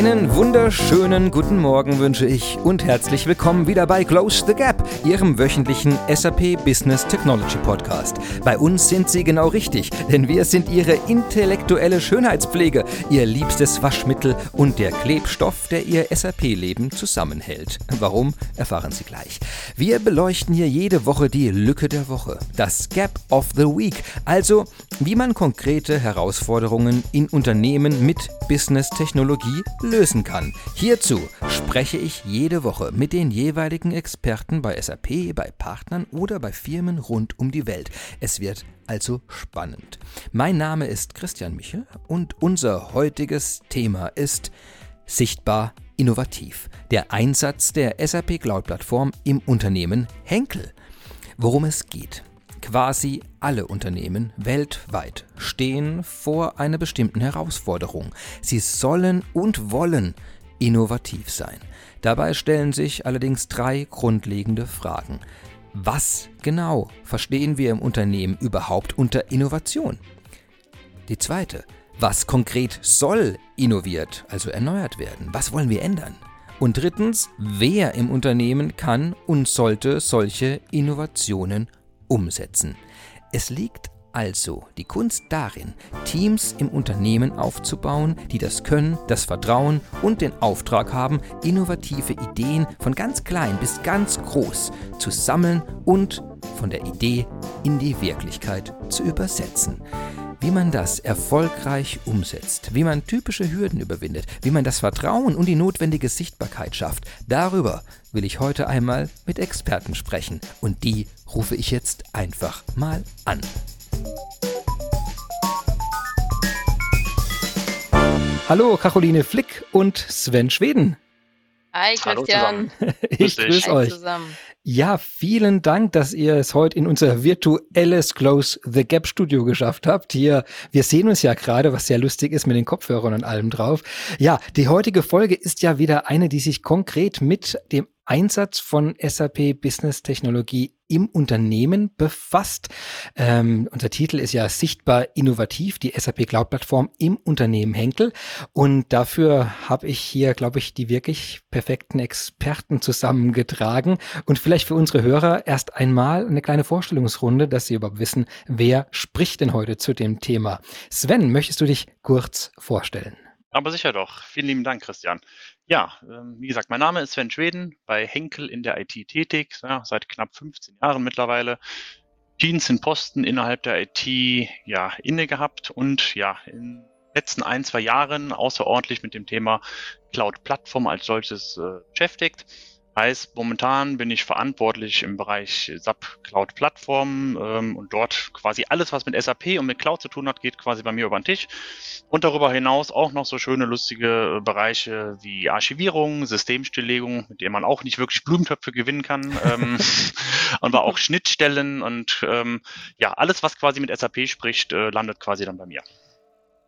Einen wunderschönen guten Morgen wünsche ich und herzlich willkommen wieder bei Close the Gap, Ihrem wöchentlichen SAP Business Technology Podcast. Bei uns sind Sie genau richtig, denn wir sind Ihre intellektuelle Schönheitspflege, Ihr liebstes Waschmittel und der Klebstoff, der Ihr SAP-Leben zusammenhält. Warum, erfahren Sie gleich. Wir beleuchten hier jede Woche die Lücke der Woche, das Gap of the Week, also wie man konkrete Herausforderungen in Unternehmen mit Business-Technologie lösen kann. Hierzu spreche ich jede Woche mit den jeweiligen Experten bei SAP, bei Partnern oder bei Firmen rund um die Welt. Es wird also spannend. Mein Name ist Christian Michel und unser heutiges Thema ist sichtbar innovativ. Der Einsatz der SAP Cloud Plattform im Unternehmen Henkel. Worum es geht. Quasi alle Unternehmen weltweit stehen vor einer bestimmten Herausforderung. Sie sollen und wollen innovativ sein. Dabei stellen sich allerdings drei grundlegende Fragen. Was genau verstehen wir im Unternehmen überhaupt unter Innovation? Die zweite, was konkret soll innoviert, also erneuert werden? Was wollen wir ändern? Und drittens, wer im Unternehmen kann und sollte solche Innovationen umsetzen. Es liegt also die Kunst darin, Teams im Unternehmen aufzubauen, die das Können, das Vertrauen und den Auftrag haben, innovative Ideen von ganz klein bis ganz groß zu sammeln und von der Idee in die Wirklichkeit zu übersetzen. Wie man das erfolgreich umsetzt, wie man typische Hürden überwindet, wie man das Vertrauen und die notwendige Sichtbarkeit schafft, darüber will ich heute einmal mit Experten sprechen. Und die rufe ich jetzt einfach mal an. Hallo Caroline Flick und Sven Schweden. Hi Christian. ich grüße euch. Zusammen. Ja, vielen Dank, dass ihr es heute in unser virtuelles Close the Gap Studio geschafft habt. Hier, wir sehen uns ja gerade, was sehr lustig ist mit den Kopfhörern und allem drauf. Ja, die heutige Folge ist ja wieder eine, die sich konkret mit dem Einsatz von SAP Business Technologie im Unternehmen befasst. Ähm, unser Titel ist ja sichtbar innovativ, die SAP Cloud Plattform im Unternehmen Henkel. Und dafür habe ich hier, glaube ich, die wirklich perfekten Experten zusammengetragen. Und vielleicht für unsere Hörer erst einmal eine kleine Vorstellungsrunde, dass sie überhaupt wissen, wer spricht denn heute zu dem Thema. Sven, möchtest du dich kurz vorstellen? Aber sicher doch. Vielen lieben Dank, Christian. Ja, ähm, wie gesagt, mein Name ist Sven Schweden, bei Henkel in der IT tätig, ja, seit knapp 15 Jahren mittlerweile. Dienst in Posten innerhalb der IT ja, inne gehabt und ja, in den letzten ein, zwei Jahren außerordentlich mit dem Thema Cloud-Plattform als solches äh, beschäftigt. Heißt, momentan bin ich verantwortlich im Bereich SAP Cloud Plattform ähm, und dort quasi alles, was mit SAP und mit Cloud zu tun hat, geht quasi bei mir über den Tisch. Und darüber hinaus auch noch so schöne, lustige Bereiche wie Archivierung, Systemstilllegung, mit denen man auch nicht wirklich Blumentöpfe gewinnen kann. ähm, aber auch Schnittstellen und ähm, ja, alles, was quasi mit SAP spricht, äh, landet quasi dann bei mir.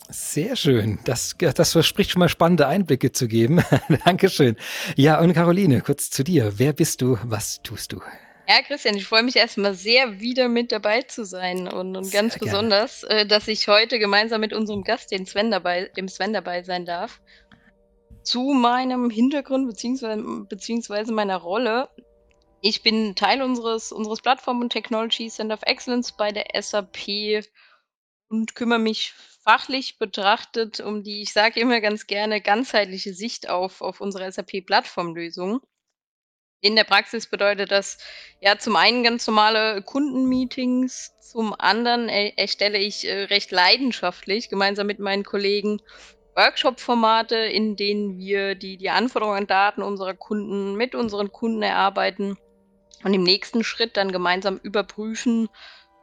Sehr schön. Das, das verspricht schon mal spannende Einblicke zu geben. Dankeschön. Ja, und Caroline, kurz zu dir. Wer bist du? Was tust du? Ja, Christian, ich freue mich erstmal sehr, wieder mit dabei zu sein und, und ganz gerne. besonders, äh, dass ich heute gemeinsam mit unserem Gast, den Sven dabei, dem Sven dabei sein darf. Zu meinem Hintergrund beziehungsweise, beziehungsweise meiner Rolle. Ich bin Teil unseres, unseres Plattform und Technology Center of Excellence bei der SAP und kümmere mich fachlich betrachtet um die, ich sage immer ganz gerne, ganzheitliche Sicht auf, auf unsere SAP-Plattformlösung. In der Praxis bedeutet das ja zum einen ganz normale Kundenmeetings, zum anderen er erstelle ich äh, recht leidenschaftlich gemeinsam mit meinen Kollegen Workshop-Formate, in denen wir die, die Anforderungen an Daten unserer Kunden mit unseren Kunden erarbeiten und im nächsten Schritt dann gemeinsam überprüfen,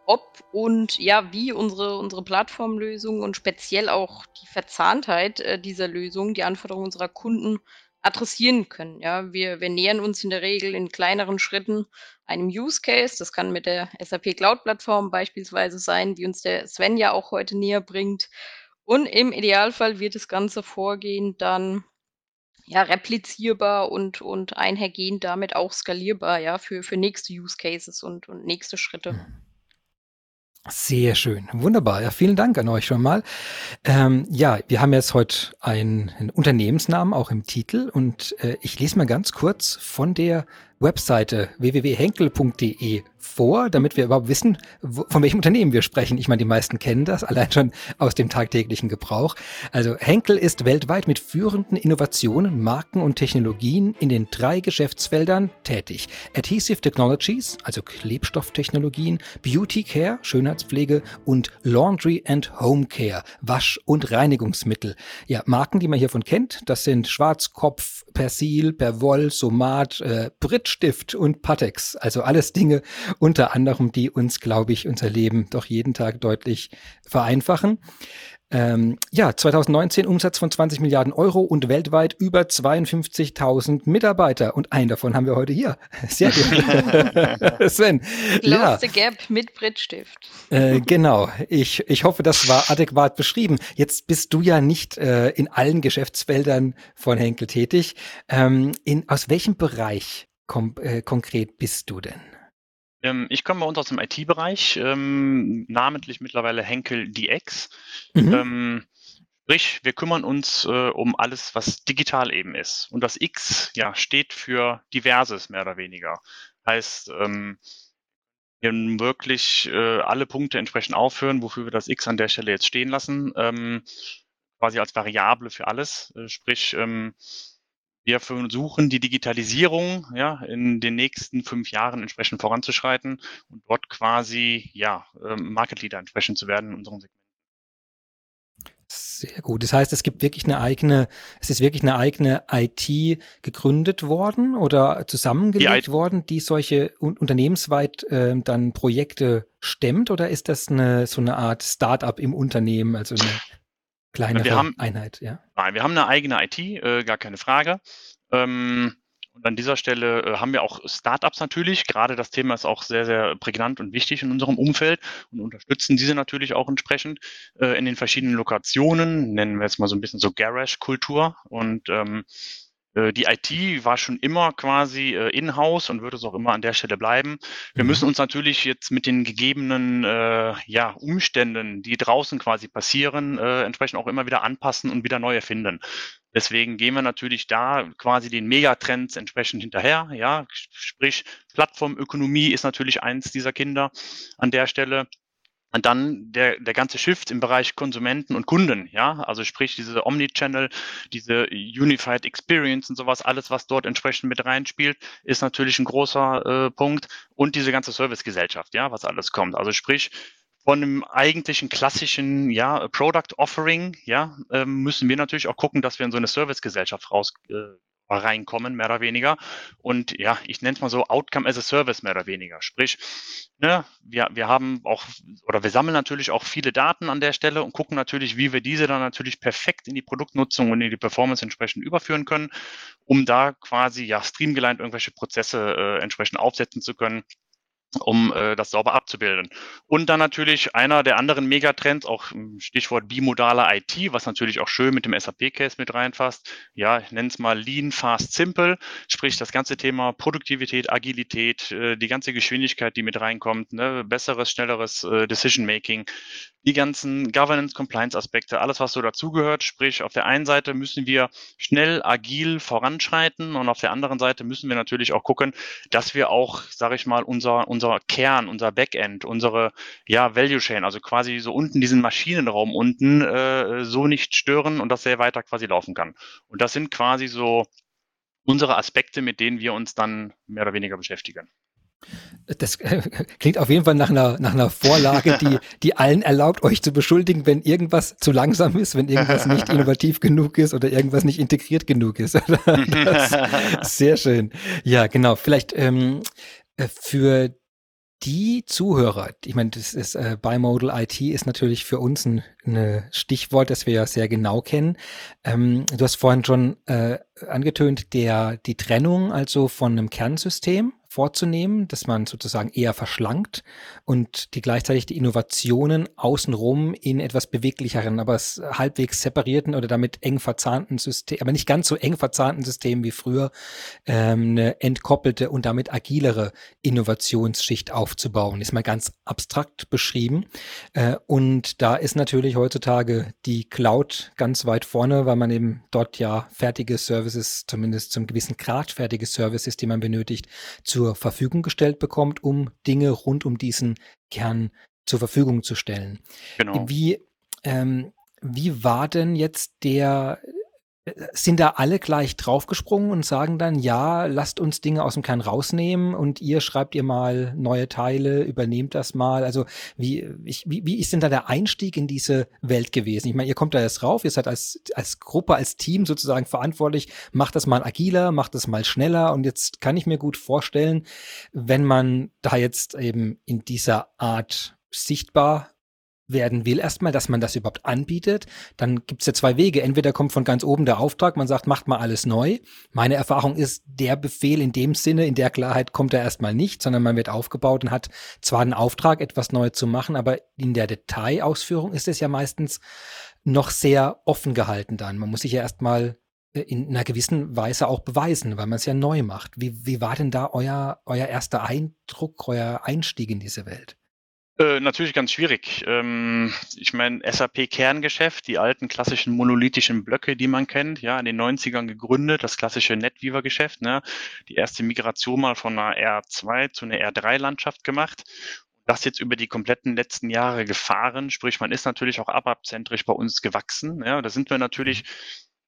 ob und ja, wie unsere, unsere Plattformlösung und speziell auch die Verzahntheit äh, dieser Lösung die Anforderungen unserer Kunden adressieren können. Ja, wir, wir nähern uns in der Regel in kleineren Schritten einem Use Case. Das kann mit der SAP Cloud Plattform beispielsweise sein, die uns der Sven ja auch heute näher bringt. Und im Idealfall wird das ganze Vorgehen dann ja replizierbar und, und einhergehend damit auch skalierbar, ja, für, für nächste Use Cases und, und nächste Schritte. Sehr schön, wunderbar. Ja, vielen Dank an euch schon mal. Ähm, ja, wir haben jetzt heute einen, Unternehmensnamen auch im Titel und äh, ich lese mal ganz kurz von der Webseite www.henkel.de vor, damit wir überhaupt wissen, wo, von welchem Unternehmen wir sprechen. Ich meine, die meisten kennen das, allein schon aus dem tagtäglichen Gebrauch. Also Henkel ist weltweit mit führenden Innovationen, Marken und Technologien in den drei Geschäftsfeldern tätig. Adhesive Technologies, also Klebstofftechnologien, Beauty Care, Schönheitspflege und Laundry and Home Care, Wasch- und Reinigungsmittel. Ja, Marken, die man hiervon kennt, das sind Schwarzkopf, Persil, Perwoll, Somat, äh, Brittstift und Patex. Also alles Dinge, unter anderem, die uns, glaube ich, unser Leben doch jeden Tag deutlich vereinfachen. Ähm, ja, 2019 Umsatz von 20 Milliarden Euro und weltweit über 52.000 Mitarbeiter. Und einen davon haben wir heute hier. Sehr gut. Sven. Close ja. the Gap mit Brittstift. Äh, genau. Ich, ich hoffe, das war adäquat beschrieben. Jetzt bist du ja nicht äh, in allen Geschäftsfeldern von Henkel tätig. Ähm, in, aus welchem Bereich äh, konkret bist du denn? Ähm, ich komme bei uns aus dem IT-Bereich, ähm, namentlich mittlerweile Henkel DX. Mhm. Ähm, sprich, wir kümmern uns äh, um alles, was digital eben ist. Und das X ja, steht für diverses, mehr oder weniger. Heißt, ähm, wir wirklich äh, alle Punkte entsprechend aufführen, wofür wir das X an der Stelle jetzt stehen lassen, ähm, quasi als Variable für alles. Äh, sprich, ähm, wir versuchen, die Digitalisierung ja, in den nächsten fünf Jahren entsprechend voranzuschreiten und dort quasi ja, ähm, Market Leader entsprechend zu werden in unserem Segment. Sehr gut. Das heißt, es gibt wirklich eine eigene, es ist wirklich eine eigene IT gegründet worden oder zusammengelegt die worden, die solche un unternehmensweit äh, dann Projekte stemmt oder ist das eine so eine Art Start-up im Unternehmen, also eine kleinere wir haben, Einheit, ja? Nein, wir haben eine eigene IT, äh, gar keine Frage. Ähm, und an dieser Stelle äh, haben wir auch Startups natürlich. Gerade das Thema ist auch sehr, sehr prägnant und wichtig in unserem Umfeld und unterstützen diese natürlich auch entsprechend äh, in den verschiedenen Lokationen. Nennen wir jetzt mal so ein bisschen so Garage-Kultur. Und ähm, äh, die IT war schon immer quasi äh, in-house und wird es auch immer an der Stelle bleiben. Wir mhm. müssen uns natürlich jetzt mit den gegebenen äh, ja, Umständen, die draußen quasi passieren, äh, entsprechend auch immer wieder anpassen und wieder neu erfinden. Deswegen gehen wir natürlich da quasi den Megatrends entsprechend hinterher. Ja, sprich Plattformökonomie ist natürlich eins dieser Kinder an der Stelle. Und dann der, der ganze Shift im Bereich Konsumenten und Kunden, ja, also sprich diese Omnichannel, diese Unified Experience und sowas, alles, was dort entsprechend mit reinspielt, ist natürlich ein großer äh, Punkt. Und diese ganze Servicegesellschaft, ja, was alles kommt. Also sprich, von einem eigentlichen klassischen ja, Product Offering, ja, äh, müssen wir natürlich auch gucken, dass wir in so eine Servicegesellschaft raus äh, reinkommen, mehr oder weniger. Und ja, ich nenne es mal so Outcome as a Service, mehr oder weniger. Sprich, ne, wir, wir haben auch, oder wir sammeln natürlich auch viele Daten an der Stelle und gucken natürlich, wie wir diese dann natürlich perfekt in die Produktnutzung und in die Performance entsprechend überführen können, um da quasi ja streamgelined irgendwelche Prozesse äh, entsprechend aufsetzen zu können, um äh, das sauber abzubilden. Und dann natürlich einer der anderen Megatrends, auch Stichwort bimodale IT, was natürlich auch schön mit dem SAP-Case mit reinfasst. Ja, ich nenne es mal Lean, Fast, Simple, sprich das ganze Thema Produktivität, Agilität, äh, die ganze Geschwindigkeit, die mit reinkommt, ne, besseres, schnelleres äh, Decision-Making, die ganzen Governance, Compliance-Aspekte, alles, was so dazugehört. Sprich, auf der einen Seite müssen wir schnell, agil voranschreiten und auf der anderen Seite müssen wir natürlich auch gucken, dass wir auch, sage ich mal, unser, unser Kern, unser Backend, unsere ja, Value Chain, also quasi so unten diesen Maschinenraum unten, äh, so nicht stören und dass der weiter quasi laufen kann. Und das sind quasi so unsere Aspekte, mit denen wir uns dann mehr oder weniger beschäftigen. Das äh, klingt auf jeden Fall nach einer, nach einer Vorlage, die, die allen erlaubt, euch zu beschuldigen, wenn irgendwas zu langsam ist, wenn irgendwas nicht innovativ genug ist oder irgendwas nicht integriert genug ist. Das, sehr schön. Ja, genau. Vielleicht ähm, äh, für die Zuhörer, ich meine, das ist äh, Bimodal IT ist natürlich für uns ein, ein Stichwort, das wir ja sehr genau kennen. Ähm, du hast vorhin schon äh, angetönt, der die Trennung also von einem Kernsystem vorzunehmen, dass man sozusagen eher verschlankt und die gleichzeitig die Innovationen außenrum in etwas beweglicheren, aber halbwegs separierten oder damit eng verzahnten System, aber nicht ganz so eng verzahnten System wie früher, ähm, eine entkoppelte und damit agilere Innovationsschicht aufzubauen. Ist mal ganz abstrakt beschrieben. Äh, und da ist natürlich heutzutage die Cloud ganz weit vorne, weil man eben dort ja fertige Services, zumindest zum gewissen Grad fertige Services, die man benötigt, zur Verfügung gestellt bekommt, um Dinge rund um diesen Kern zur Verfügung zu stellen. Genau. Wie, ähm, wie war denn jetzt der sind da alle gleich draufgesprungen und sagen dann, ja, lasst uns Dinge aus dem Kern rausnehmen und ihr schreibt ihr mal neue Teile, übernehmt das mal. Also wie, wie, wie ist denn da der Einstieg in diese Welt gewesen? Ich meine, ihr kommt da jetzt rauf, ihr seid als, als Gruppe, als Team sozusagen verantwortlich, macht das mal agiler, macht das mal schneller und jetzt kann ich mir gut vorstellen, wenn man da jetzt eben in dieser Art sichtbar werden will, erstmal, dass man das überhaupt anbietet, dann gibt es ja zwei Wege. Entweder kommt von ganz oben der Auftrag, man sagt, macht mal alles neu. Meine Erfahrung ist, der Befehl in dem Sinne, in der Klarheit kommt er erstmal nicht, sondern man wird aufgebaut und hat zwar einen Auftrag, etwas neu zu machen, aber in der Detailausführung ist es ja meistens noch sehr offen gehalten dann. Man muss sich ja erstmal äh, in einer gewissen Weise auch beweisen, weil man es ja neu macht. Wie, wie war denn da euer, euer erster Eindruck, euer Einstieg in diese Welt? Äh, natürlich ganz schwierig. Ähm, ich meine, SAP-Kerngeschäft, die alten klassischen monolithischen Blöcke, die man kennt, ja, in den 90ern gegründet, das klassische NetWeaver-Geschäft, ne, die erste Migration mal von einer R2 zu einer R3-Landschaft gemacht. Das jetzt über die kompletten letzten Jahre gefahren, sprich, man ist natürlich auch ABAP-zentrisch bei uns gewachsen. Ja, da sind wir natürlich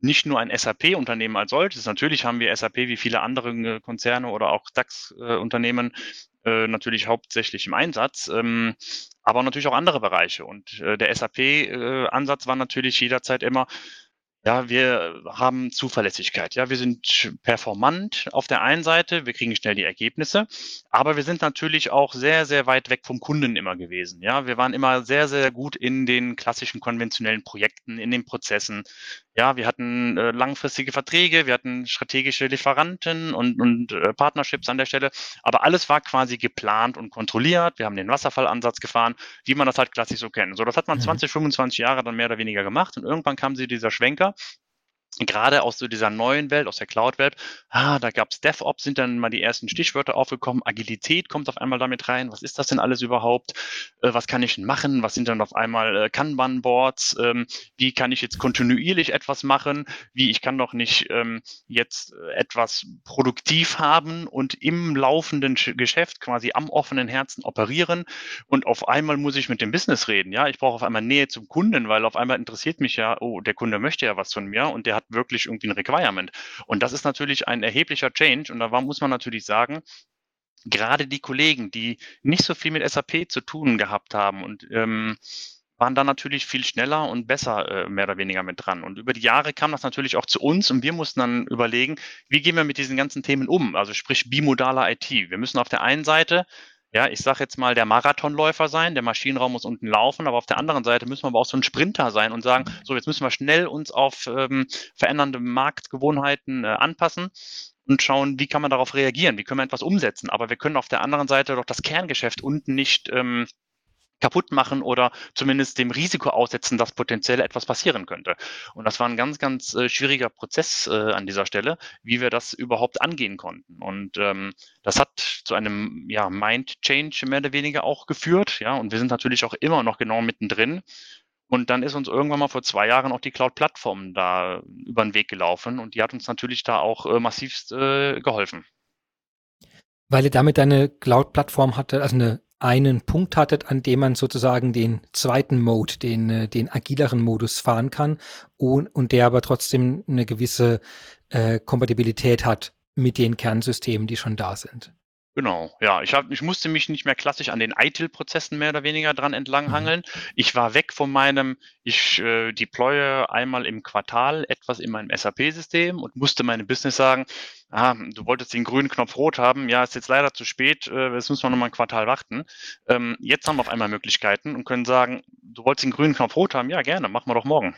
nicht nur ein SAP-Unternehmen als solches. Natürlich haben wir SAP wie viele andere äh, Konzerne oder auch DAX-Unternehmen äh, natürlich hauptsächlich im Einsatz, ähm, aber natürlich auch andere Bereiche. Und äh, der SAP-Ansatz äh, war natürlich jederzeit immer, ja, wir haben Zuverlässigkeit. Ja, wir sind performant auf der einen Seite, wir kriegen schnell die Ergebnisse, aber wir sind natürlich auch sehr, sehr weit weg vom Kunden immer gewesen. Ja, wir waren immer sehr, sehr gut in den klassischen konventionellen Projekten, in den Prozessen. Ja, wir hatten äh, langfristige Verträge, wir hatten strategische Lieferanten und, und äh, Partnerships an der Stelle, aber alles war quasi geplant und kontrolliert. Wir haben den Wasserfallansatz gefahren, wie man das halt klassisch so kennt. So, das hat man mhm. 20, 25 Jahre dann mehr oder weniger gemacht und irgendwann kam sie dieser Schwenker gerade aus so dieser neuen Welt, aus der Cloud-Welt, ah, da gab's DevOps, sind dann mal die ersten Stichwörter aufgekommen, Agilität kommt auf einmal damit rein, was ist das denn alles überhaupt, äh, was kann ich denn machen, was sind dann auf einmal äh, Kanban-Boards, ähm, wie kann ich jetzt kontinuierlich etwas machen, wie ich kann doch nicht ähm, jetzt äh, etwas produktiv haben und im laufenden Geschäft quasi am offenen Herzen operieren. Und auf einmal muss ich mit dem Business reden, ja, ich brauche auf einmal Nähe zum Kunden, weil auf einmal interessiert mich ja, oh, der Kunde möchte ja was von mir und der hat wirklich irgendwie ein Requirement. Und das ist natürlich ein erheblicher Change. Und da muss man natürlich sagen, gerade die Kollegen, die nicht so viel mit SAP zu tun gehabt haben und ähm, waren da natürlich viel schneller und besser äh, mehr oder weniger mit dran. Und über die Jahre kam das natürlich auch zu uns und wir mussten dann überlegen, wie gehen wir mit diesen ganzen Themen um? Also sprich bimodaler IT. Wir müssen auf der einen Seite ja, ich sage jetzt mal, der Marathonläufer sein, der Maschinenraum muss unten laufen, aber auf der anderen Seite müssen wir aber auch so ein Sprinter sein und sagen, so jetzt müssen wir schnell uns auf ähm, verändernde Marktgewohnheiten äh, anpassen und schauen, wie kann man darauf reagieren, wie können wir etwas umsetzen. Aber wir können auf der anderen Seite doch das Kerngeschäft unten nicht ähm, kaputt machen oder zumindest dem Risiko aussetzen, dass potenziell etwas passieren könnte. Und das war ein ganz, ganz äh, schwieriger Prozess äh, an dieser Stelle, wie wir das überhaupt angehen konnten. Und ähm, das hat zu einem ja, Mind-Change mehr oder weniger auch geführt. Ja, und wir sind natürlich auch immer noch genau mittendrin. Und dann ist uns irgendwann mal vor zwei Jahren auch die Cloud-Plattform da über den Weg gelaufen und die hat uns natürlich da auch äh, massivst äh, geholfen. Weil ihr damit eine Cloud-Plattform hatte, also eine einen Punkt hattet, an dem man sozusagen den zweiten Mode, den, äh, den agileren Modus fahren kann und, und der aber trotzdem eine gewisse äh, Kompatibilität hat mit den Kernsystemen, die schon da sind. Genau, ja. Ich, hab, ich musste mich nicht mehr klassisch an den ITIL-Prozessen mehr oder weniger dran entlanghangeln. Mhm. Ich war weg von meinem, ich äh, deploye einmal im Quartal etwas in meinem SAP-System und musste meinem Business sagen, ah, du wolltest den grünen Knopf rot haben, ja, ist jetzt leider zu spät, äh, jetzt müssen wir nochmal ein Quartal warten. Ähm, jetzt haben wir auf einmal Möglichkeiten und können sagen, du wolltest den grünen Knopf rot haben, ja, gerne, machen wir doch morgen.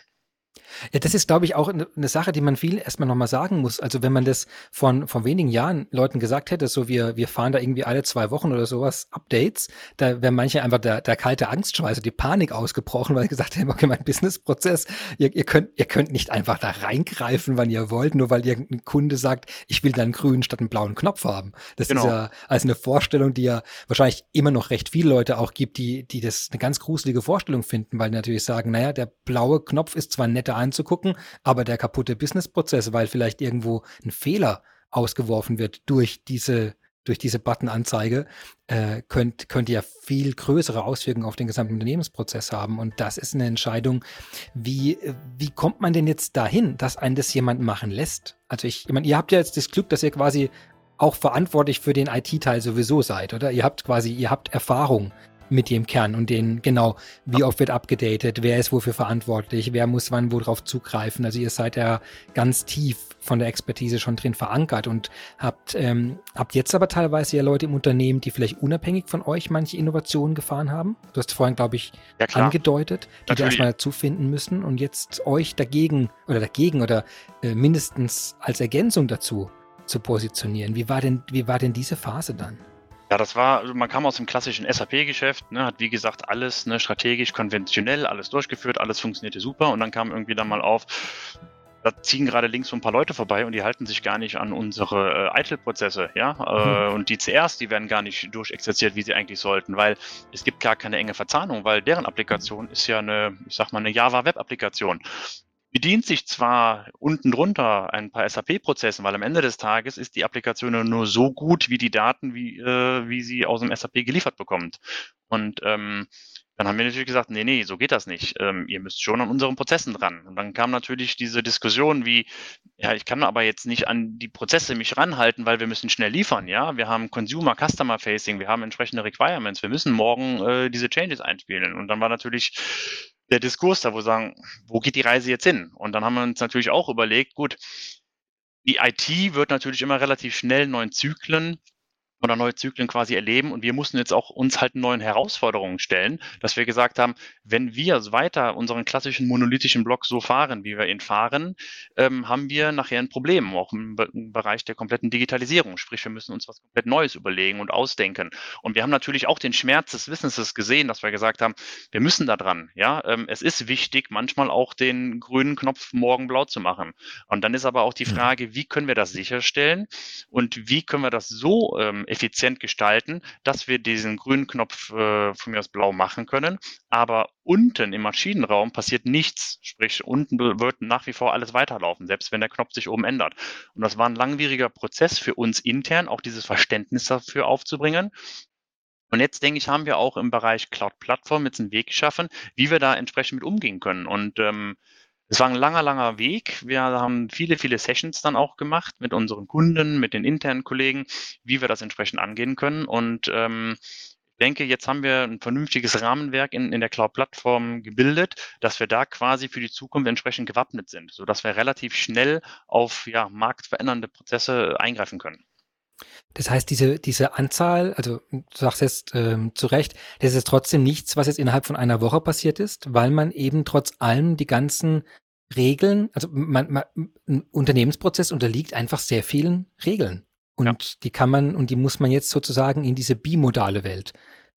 Ja, das ist, glaube ich, auch eine ne Sache, die man viel erstmal nochmal sagen muss. Also wenn man das von, von wenigen Jahren Leuten gesagt hätte, so wir, wir fahren da irgendwie alle zwei Wochen oder sowas, Updates, da wäre manche einfach der, der kalte Angstschweiß, die Panik ausgebrochen, weil sie gesagt haben, okay, mein Businessprozess, ihr, ihr könnt, ihr könnt nicht einfach da reingreifen, wann ihr wollt, nur weil irgendein Kunde sagt, ich will dann einen grünen statt einen blauen Knopf haben. Das genau. ist ja also eine Vorstellung, die ja wahrscheinlich immer noch recht viele Leute auch gibt, die, die das eine ganz gruselige Vorstellung finden, weil die natürlich sagen, naja, der blaue Knopf ist zwar ein netter anzugucken, aber der kaputte Businessprozess, weil vielleicht irgendwo ein Fehler ausgeworfen wird durch diese durch diese Button-Anzeige, äh, könnt, könnt ihr viel größere Auswirkungen auf den gesamten Unternehmensprozess haben. Und das ist eine Entscheidung, wie, wie kommt man denn jetzt dahin, dass einen das jemand machen lässt? Also ich, ich meine, ihr habt ja jetzt das Glück, dass ihr quasi auch verantwortlich für den IT-Teil sowieso seid, oder? Ihr habt quasi, ihr habt Erfahrung mit dem Kern und den, genau, wie oft wird abgedatet, wer ist wofür verantwortlich, wer muss wann worauf zugreifen. Also ihr seid ja ganz tief von der Expertise schon drin verankert und habt, ähm, habt jetzt aber teilweise ja Leute im Unternehmen, die vielleicht unabhängig von euch manche Innovationen gefahren haben. Du hast vorhin, glaube ich, ja, angedeutet, die Natürlich. da erstmal dazu finden müssen und jetzt euch dagegen oder dagegen oder äh, mindestens als Ergänzung dazu zu positionieren. Wie war denn, wie war denn diese Phase dann? Ja, das war, also man kam aus dem klassischen SAP-Geschäft, ne, hat wie gesagt alles ne, strategisch, konventionell, alles durchgeführt, alles funktionierte super und dann kam irgendwie dann mal auf, da ziehen gerade links so ein paar Leute vorbei und die halten sich gar nicht an unsere äh, ITIL-Prozesse, ja. Äh, mhm. und die CRs, die werden gar nicht durchexerziert, wie sie eigentlich sollten, weil es gibt gar keine enge Verzahnung, weil deren Applikation ist ja eine, ich sag mal, eine Java-Web-Applikation bedient sich zwar unten drunter ein paar SAP-Prozessen, weil am Ende des Tages ist die Applikation nur so gut wie die Daten, wie, äh, wie sie aus dem SAP geliefert bekommt. Und ähm, dann haben wir natürlich gesagt, nee, nee, so geht das nicht. Ähm, ihr müsst schon an unseren Prozessen dran. Und dann kam natürlich diese Diskussion wie, ja, ich kann aber jetzt nicht an die Prozesse mich ranhalten, weil wir müssen schnell liefern, ja. Wir haben Consumer, Customer Facing, wir haben entsprechende Requirements, wir müssen morgen äh, diese Changes einspielen. Und dann war natürlich der Diskurs da, wo sagen, wo geht die Reise jetzt hin? Und dann haben wir uns natürlich auch überlegt, gut, die IT wird natürlich immer relativ schnell neuen Zyklen oder neue Zyklen quasi erleben. Und wir mussten jetzt auch uns halt neuen Herausforderungen stellen, dass wir gesagt haben, wenn wir weiter unseren klassischen monolithischen Block so fahren, wie wir ihn fahren, ähm, haben wir nachher ein Problem, auch im, im, Bereich der kompletten Digitalisierung. Sprich, wir müssen uns was komplett Neues überlegen und ausdenken. Und wir haben natürlich auch den Schmerz des Wissens gesehen, dass wir gesagt haben, wir müssen da dran. Ja, ähm, es ist wichtig, manchmal auch den grünen Knopf morgen blau zu machen. Und dann ist aber auch die mhm. Frage, wie können wir das sicherstellen und wie können wir das so ähm, effizient gestalten, dass wir diesen grünen Knopf äh, von mir aus blau machen können. Aber unten im Maschinenraum passiert nichts. Sprich, unten wird nach wie vor alles weiterlaufen, selbst wenn der Knopf sich oben ändert. Und das war ein langwieriger Prozess für uns intern, auch dieses Verständnis dafür aufzubringen. Und jetzt denke ich, haben wir auch im Bereich Cloud-Plattform jetzt einen Weg geschaffen, wie wir da entsprechend mit umgehen können. Und ähm, es war ein langer, langer Weg. Wir haben viele, viele Sessions dann auch gemacht mit unseren Kunden, mit den internen Kollegen, wie wir das entsprechend angehen können. Und ähm, ich denke, jetzt haben wir ein vernünftiges Rahmenwerk in, in der Cloud-Plattform gebildet, dass wir da quasi für die Zukunft entsprechend gewappnet sind, sodass wir relativ schnell auf ja, marktverändernde Prozesse eingreifen können. Das heißt, diese, diese Anzahl, also du sagst jetzt ähm, zu Recht, das ist trotzdem nichts, was jetzt innerhalb von einer Woche passiert ist, weil man eben trotz allem die ganzen Regeln, also man, man, ein Unternehmensprozess unterliegt einfach sehr vielen Regeln. Und ja. die kann man und die muss man jetzt sozusagen in diese bimodale Welt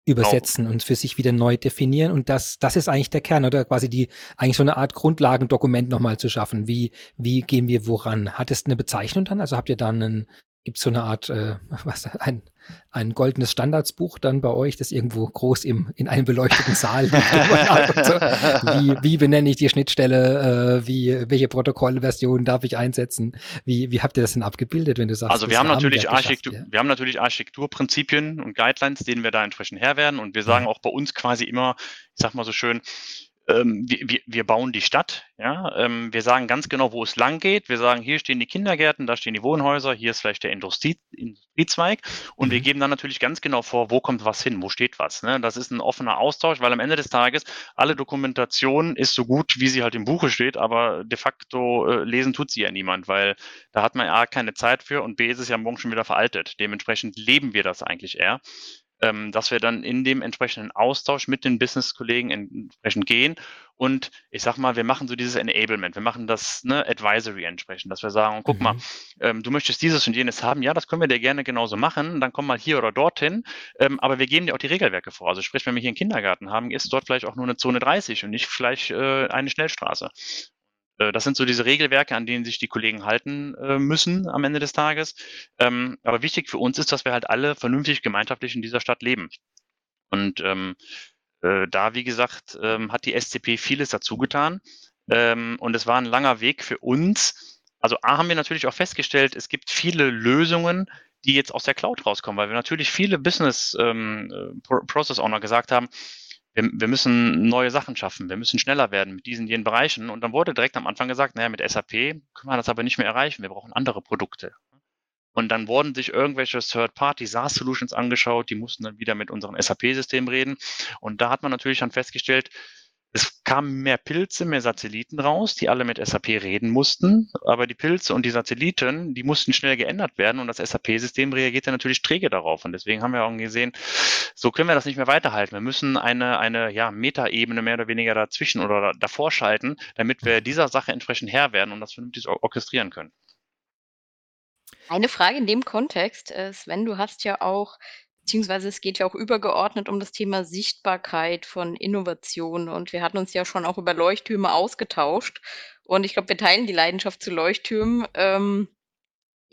übersetzen genau. und für sich wieder neu definieren. Und das, das ist eigentlich der Kern, oder quasi die, eigentlich so eine Art Grundlagendokument nochmal zu schaffen. Wie, wie gehen wir woran? Hat es eine Bezeichnung dann? Also habt ihr dann einen, gibt es so eine Art, äh, was, ein, ein goldenes Standardsbuch dann bei euch, das irgendwo groß im, in einem beleuchteten Saal liegt. so. wie, wie benenne ich die Schnittstelle? Äh, wie, welche Protokollversion darf ich einsetzen? Wie, wie habt ihr das denn abgebildet, wenn du sagst, also wir haben natürlich Architektur, ja. wir haben natürlich Architekturprinzipien und Guidelines, denen wir da entsprechend Herr werden und wir sagen mhm. auch bei uns quasi immer, ich sag mal so schön, ähm, wir, wir bauen die Stadt, ja, ähm, wir sagen ganz genau, wo es lang geht. Wir sagen, hier stehen die Kindergärten, da stehen die Wohnhäuser, hier ist vielleicht der Industrie, Industriezweig und mhm. wir geben dann natürlich ganz genau vor, wo kommt was hin, wo steht was. Ne? Das ist ein offener Austausch, weil am Ende des Tages alle Dokumentation ist so gut, wie sie halt im Buche steht, aber de facto äh, lesen tut sie ja niemand, weil da hat man A keine Zeit für und B ist es ja morgen schon wieder veraltet. Dementsprechend leben wir das eigentlich eher. Ähm, dass wir dann in dem entsprechenden Austausch mit den Business-Kollegen entsprechend gehen und ich sag mal, wir machen so dieses Enablement, wir machen das ne, Advisory entsprechend, dass wir sagen, guck mhm. mal, ähm, du möchtest dieses und jenes haben, ja, das können wir dir gerne genauso machen, dann komm mal hier oder dorthin, ähm, aber wir geben dir auch die Regelwerke vor. Also sprich, wenn wir hier einen Kindergarten haben, ist dort vielleicht auch nur eine Zone 30 und nicht vielleicht äh, eine Schnellstraße. Äh, das sind so diese Regelwerke, an denen sich die Kollegen halten äh, müssen am Ende des Tages. Ähm, aber wichtig für uns ist, dass wir halt alle vernünftig gemeinschaftlich in dieser Stadt leben. Und ähm, äh, da, wie gesagt, ähm, hat die SCP vieles dazu getan. Und es war ein langer Weg für uns. Also A haben wir natürlich auch festgestellt, es gibt viele Lösungen, die jetzt aus der Cloud rauskommen, weil wir natürlich viele Business Process Owner gesagt haben, wir, wir müssen neue Sachen schaffen, wir müssen schneller werden mit diesen jenen Bereichen. Und dann wurde direkt am Anfang gesagt, naja, mit SAP können wir das aber nicht mehr erreichen, wir brauchen andere Produkte. Und dann wurden sich irgendwelche Third-Party SaaS-Solutions angeschaut, die mussten dann wieder mit unserem SAP-System reden. Und da hat man natürlich dann festgestellt, es kamen mehr Pilze, mehr Satelliten raus, die alle mit SAP reden mussten. Aber die Pilze und die Satelliten, die mussten schnell geändert werden und das SAP-System reagierte natürlich träge darauf. Und deswegen haben wir auch gesehen, so können wir das nicht mehr weiterhalten. Wir müssen eine, eine ja, Metaebene mehr oder weniger dazwischen oder davor schalten, damit wir dieser Sache entsprechend Herr werden und das vernünftig orchestrieren können. Eine Frage in dem Kontext, Sven, du hast ja auch beziehungsweise es geht ja auch übergeordnet um das Thema Sichtbarkeit von Innovation. Und wir hatten uns ja schon auch über Leuchttürme ausgetauscht. Und ich glaube, wir teilen die Leidenschaft zu Leuchttürmen. Ähm,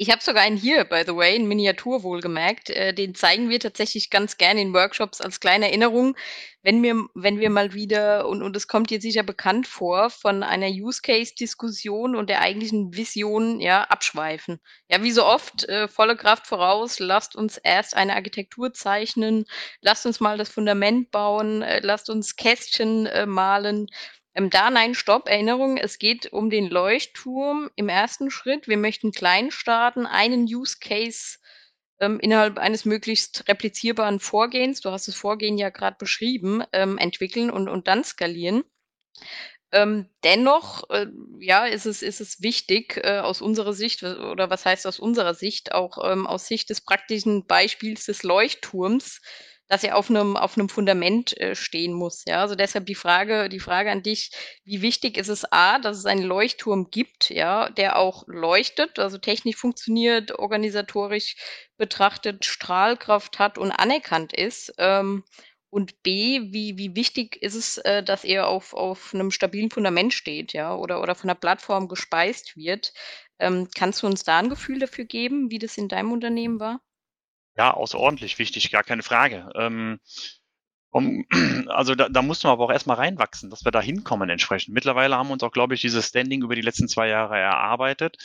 ich habe sogar einen hier, by the way, in Miniatur wohlgemerkt. Äh, den zeigen wir tatsächlich ganz gerne in Workshops als kleine Erinnerung, wenn wir, wenn wir mal wieder, und, und es kommt dir sicher bekannt vor, von einer Use-Case-Diskussion und der eigentlichen Vision ja, abschweifen. Ja, wie so oft, äh, volle Kraft voraus, lasst uns erst eine Architektur zeichnen, lasst uns mal das Fundament bauen, äh, lasst uns Kästchen äh, malen ähm, da nein, Stopp, Erinnerung, es geht um den Leuchtturm im ersten Schritt. Wir möchten klein starten, einen Use Case ähm, innerhalb eines möglichst replizierbaren Vorgehens, du hast das Vorgehen ja gerade beschrieben, ähm, entwickeln und, und dann skalieren. Ähm, dennoch, äh, ja, ist es, ist es wichtig äh, aus unserer Sicht, oder was heißt aus unserer Sicht, auch ähm, aus Sicht des praktischen Beispiels des Leuchtturms, dass er auf einem auf einem Fundament äh, stehen muss. Ja, also deshalb die Frage die Frage an dich: Wie wichtig ist es a, dass es einen Leuchtturm gibt, ja, der auch leuchtet, also technisch funktioniert, organisatorisch betrachtet Strahlkraft hat und anerkannt ist. Ähm, und b, wie wie wichtig ist es, äh, dass er auf auf einem stabilen Fundament steht, ja, oder oder von der Plattform gespeist wird? Ähm, kannst du uns da ein Gefühl dafür geben, wie das in deinem Unternehmen war? Ja, außerordentlich wichtig, gar keine Frage. Ähm, um, also da, da mussten wir aber auch erstmal reinwachsen, dass wir da hinkommen entsprechend. Mittlerweile haben wir uns auch, glaube ich, dieses Standing über die letzten zwei Jahre erarbeitet.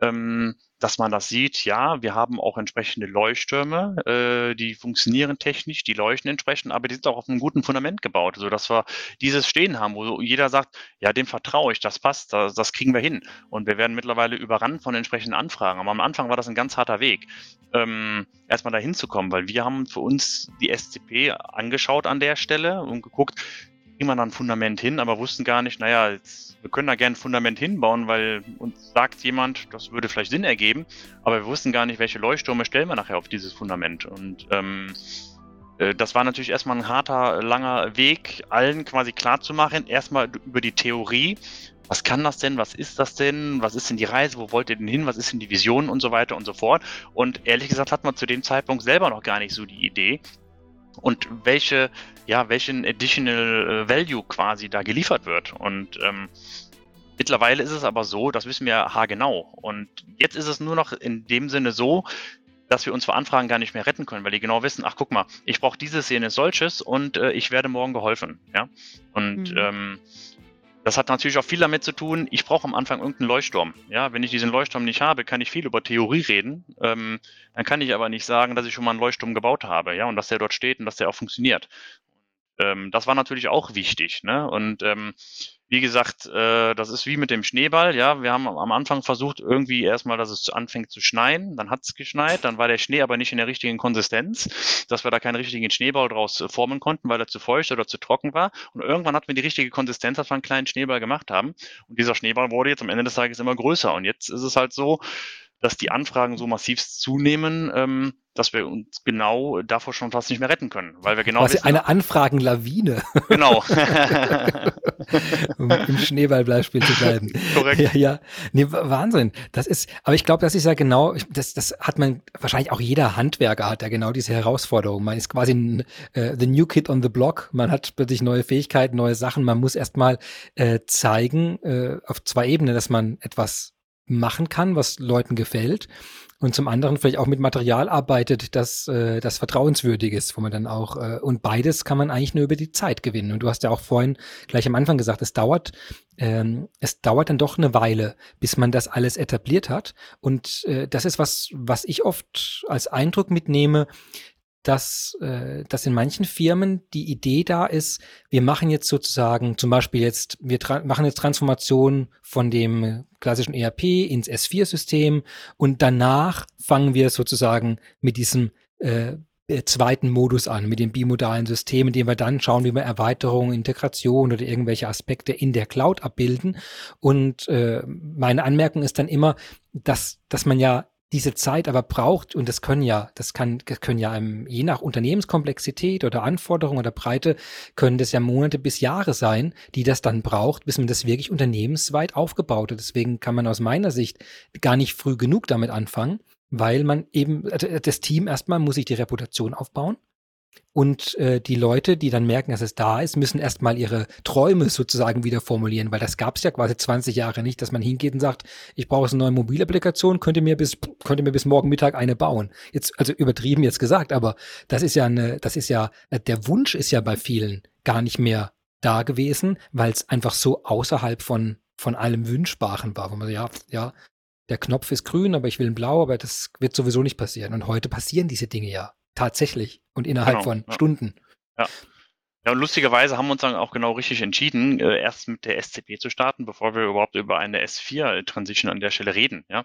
Ähm, dass man das sieht, ja, wir haben auch entsprechende Leuchttürme, äh, die funktionieren technisch, die leuchten entsprechend, aber die sind auch auf einem guten Fundament gebaut, so dass wir dieses Stehen haben, wo jeder sagt, ja, dem vertraue ich, das passt, das, das kriegen wir hin. Und wir werden mittlerweile überrannt von entsprechenden Anfragen. Aber am Anfang war das ein ganz harter Weg, ähm, erstmal da hinzukommen, weil wir haben für uns die SCP angeschaut an der Stelle und geguckt, kriegen wir da ein Fundament hin, aber wussten gar nicht, naja, wir können da gerne ein Fundament hinbauen, weil uns sagt jemand, das würde vielleicht Sinn ergeben, aber wir wussten gar nicht, welche Leuchttürme stellen wir nachher auf dieses Fundament. Und ähm, äh, das war natürlich erstmal ein harter, langer Weg, allen quasi klar zu machen, erstmal über die Theorie, was kann das denn, was ist das denn, was ist denn die Reise, wo wollt ihr denn hin, was ist denn die Vision und so weiter und so fort. Und ehrlich gesagt hat man zu dem Zeitpunkt selber noch gar nicht so die Idee, und welche, ja, welchen Additional äh, Value quasi da geliefert wird. Und ähm, mittlerweile ist es aber so, das wissen wir haargenau. Und jetzt ist es nur noch in dem Sinne so, dass wir uns vor Anfragen gar nicht mehr retten können, weil die genau wissen, ach guck mal, ich brauche diese Szene solches und äh, ich werde morgen geholfen. Ja. Und mhm. ähm, das hat natürlich auch viel damit zu tun, ich brauche am Anfang irgendeinen Leuchtturm. Ja, wenn ich diesen Leuchtturm nicht habe, kann ich viel über Theorie reden. Ähm, dann kann ich aber nicht sagen, dass ich schon mal einen Leuchtturm gebaut habe, ja, und dass der dort steht und dass der auch funktioniert. Ähm, das war natürlich auch wichtig, ne? Und ähm, wie gesagt, äh, das ist wie mit dem Schneeball. Ja, wir haben am Anfang versucht, irgendwie erstmal, dass es anfängt zu schneien. Dann hat es geschneit, dann war der Schnee aber nicht in der richtigen Konsistenz, dass wir da keinen richtigen Schneeball draus äh, formen konnten, weil er zu feucht oder zu trocken war. Und irgendwann hatten wir die richtige Konsistenz, dass wir einen kleinen Schneeball gemacht haben. Und dieser Schneeball wurde jetzt am Ende des Tages immer größer. Und jetzt ist es halt so, dass die Anfragen so massiv zunehmen, ähm, dass wir uns genau davor schon fast nicht mehr retten können, weil wir genau Quasi wissen, eine Anfragenlawine. Genau. um im Schneeballbeispiel zu bleiben. Korrekt. Ja, ja. Nee, Wahnsinn. Das ist, aber ich glaube, das ist ja genau, das, das hat man wahrscheinlich auch jeder Handwerker hat ja genau diese Herausforderung. Man ist quasi ein, äh, the new kid on the block. Man hat plötzlich neue Fähigkeiten, neue Sachen. Man muss erstmal äh, zeigen äh, auf zwei Ebenen, dass man etwas machen kann, was Leuten gefällt. Und zum anderen vielleicht auch mit Material arbeitet, das, äh, das vertrauenswürdig ist, wo man dann auch, äh, und beides kann man eigentlich nur über die Zeit gewinnen. Und du hast ja auch vorhin gleich am Anfang gesagt, es dauert, ähm, es dauert dann doch eine Weile, bis man das alles etabliert hat. Und äh, das ist was, was ich oft als Eindruck mitnehme, dass, äh, dass in manchen Firmen die Idee da ist, wir machen jetzt sozusagen zum Beispiel jetzt, wir machen jetzt Transformation von dem klassischen ERP ins S4-System und danach fangen wir sozusagen mit diesem äh, zweiten Modus an, mit dem bimodalen System, in dem wir dann schauen, wie wir Erweiterung, Integration oder irgendwelche Aspekte in der Cloud abbilden. Und äh, meine Anmerkung ist dann immer, dass, dass man ja diese Zeit aber braucht, und das können ja, das kann, das können ja im, je nach Unternehmenskomplexität oder Anforderung oder Breite, können das ja Monate bis Jahre sein, die das dann braucht, bis man das wirklich unternehmensweit aufgebaut hat. Deswegen kann man aus meiner Sicht gar nicht früh genug damit anfangen, weil man eben, also das Team erstmal muss sich die Reputation aufbauen. Und äh, die Leute, die dann merken, dass es da ist, müssen erstmal ihre Träume sozusagen wieder formulieren, weil das gab es ja quasi 20 Jahre nicht, dass man hingeht und sagt, ich brauche eine neue Mobilapplikation, könnte mir bis könnte mir bis morgen Mittag eine bauen. Jetzt also übertrieben jetzt gesagt, aber das ist ja eine, das ist ja äh, der Wunsch ist ja bei vielen gar nicht mehr da gewesen, weil es einfach so außerhalb von von allem Wünschbaren war, wo man ja ja der Knopf ist grün, aber ich will ein blau, aber das wird sowieso nicht passieren. Und heute passieren diese Dinge ja tatsächlich und innerhalb genau, von ja. Stunden. Ja. Ja, und lustigerweise haben wir uns dann auch genau richtig entschieden, äh, erst mit der SCP zu starten, bevor wir überhaupt über eine S4-Transition an der Stelle reden, ja.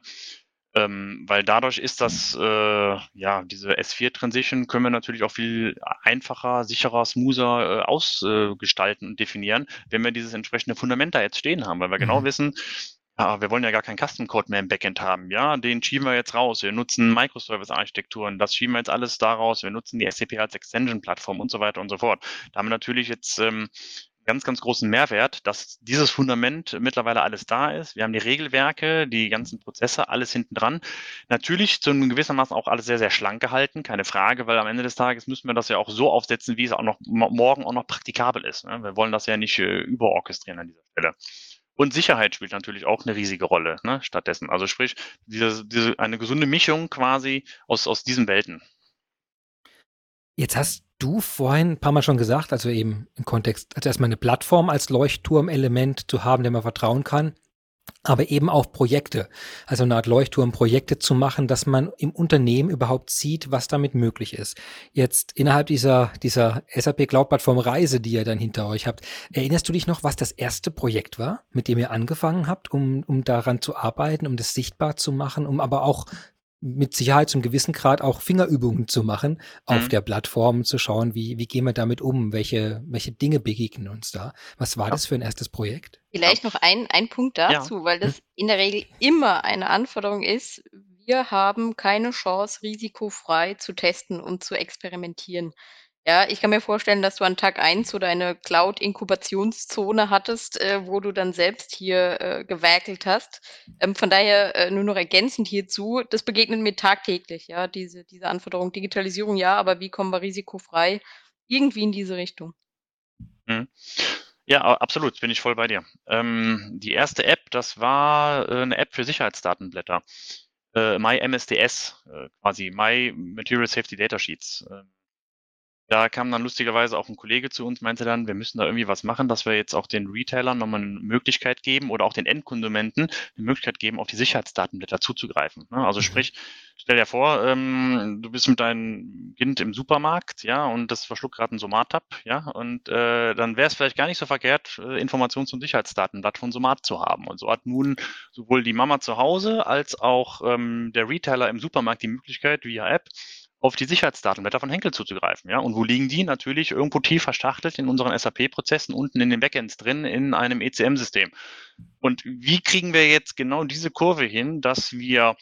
Ähm, weil dadurch ist das, äh, ja, diese S4-Transition können wir natürlich auch viel einfacher, sicherer, smoother äh, ausgestalten und definieren, wenn wir dieses entsprechende Fundament da jetzt stehen haben, weil wir genau mhm. genau wissen, ja, wir wollen ja gar keinen Custom Code mehr im Backend haben. Ja, den schieben wir jetzt raus. Wir nutzen Microservice-Architekturen. Das schieben wir jetzt alles daraus. Wir nutzen die SAP als Extension-Plattform und so weiter und so fort. Da haben wir natürlich jetzt ähm, ganz, ganz großen Mehrwert, dass dieses Fundament mittlerweile alles da ist. Wir haben die Regelwerke, die ganzen Prozesse, alles hinten dran. Natürlich zu einem gewissermaßen auch alles sehr, sehr schlank gehalten, keine Frage, weil am Ende des Tages müssen wir das ja auch so aufsetzen, wie es auch noch morgen auch noch praktikabel ist. Ne? Wir wollen das ja nicht äh, überorchestrieren an dieser Stelle. Und Sicherheit spielt natürlich auch eine riesige Rolle ne, stattdessen. Also sprich, diese, diese, eine gesunde Mischung quasi aus, aus diesen Welten. Jetzt hast du vorhin ein paar Mal schon gesagt, also eben im Kontext, also erstmal eine Plattform als Leuchtturmelement zu haben, dem man vertrauen kann aber eben auch Projekte, also eine Art Leuchtturm, Projekte zu machen, dass man im Unternehmen überhaupt sieht, was damit möglich ist. Jetzt innerhalb dieser, dieser SAP Cloud Plattform Reise, die ihr dann hinter euch habt, erinnerst du dich noch, was das erste Projekt war, mit dem ihr angefangen habt, um, um daran zu arbeiten, um das sichtbar zu machen, um aber auch mit Sicherheit zum gewissen Grad auch Fingerübungen zu machen auf mhm. der Plattform, zu schauen, wie, wie gehen wir damit um, welche, welche Dinge begegnen uns da. Was war ja. das für ein erstes Projekt? Vielleicht noch ein, ein Punkt dazu, ja. weil das hm. in der Regel immer eine Anforderung ist. Wir haben keine Chance, risikofrei zu testen und zu experimentieren. Ja, ich kann mir vorstellen, dass du an Tag 1 so deine Cloud-Inkubationszone hattest, äh, wo du dann selbst hier äh, gewerkelt hast. Ähm, von daher äh, nur noch ergänzend hierzu, das begegnet mir tagtäglich, ja, diese, diese Anforderung. Digitalisierung ja, aber wie kommen wir risikofrei irgendwie in diese Richtung? Mhm. Ja, absolut, bin ich voll bei dir. Ähm, die erste App, das war äh, eine App für Sicherheitsdatenblätter. Äh, MyMSDS, äh, quasi My Material Safety Data Sheets. Da kam dann lustigerweise auch ein Kollege zu uns, meinte dann, wir müssen da irgendwie was machen, dass wir jetzt auch den Retailern nochmal eine Möglichkeit geben oder auch den Endkonsumenten eine Möglichkeit geben, auf die Sicherheitsdatenblätter zuzugreifen. Ne? Also mhm. sprich, stell dir vor, ähm, du bist mit deinem Kind im Supermarkt, ja, und das verschluckt gerade ein Somat-Tab, ja, und äh, dann wäre es vielleicht gar nicht so verkehrt, äh, Informationen zum Sicherheitsdatenblatt von Somat zu haben. Und so hat nun sowohl die Mama zu Hause als auch ähm, der Retailer im Supermarkt die Möglichkeit, via App auf die Sicherheitsdatenblätter von Henkel zuzugreifen. Ja? Und wo liegen die? Natürlich irgendwo tief verstachtelt in unseren SAP-Prozessen, unten in den Backends drin, in einem ECM-System. Und wie kriegen wir jetzt genau diese Kurve hin, dass wir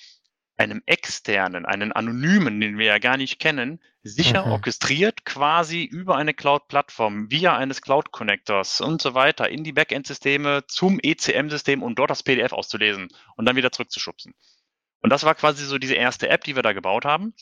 einem externen, einen anonymen, den wir ja gar nicht kennen, sicher mhm. orchestriert quasi über eine Cloud-Plattform, via eines Cloud-Connectors und so weiter in die Backend-Systeme zum ECM-System, um dort das PDF auszulesen und dann wieder zurückzuschubsen. Und das war quasi so diese erste App, die wir da gebaut haben.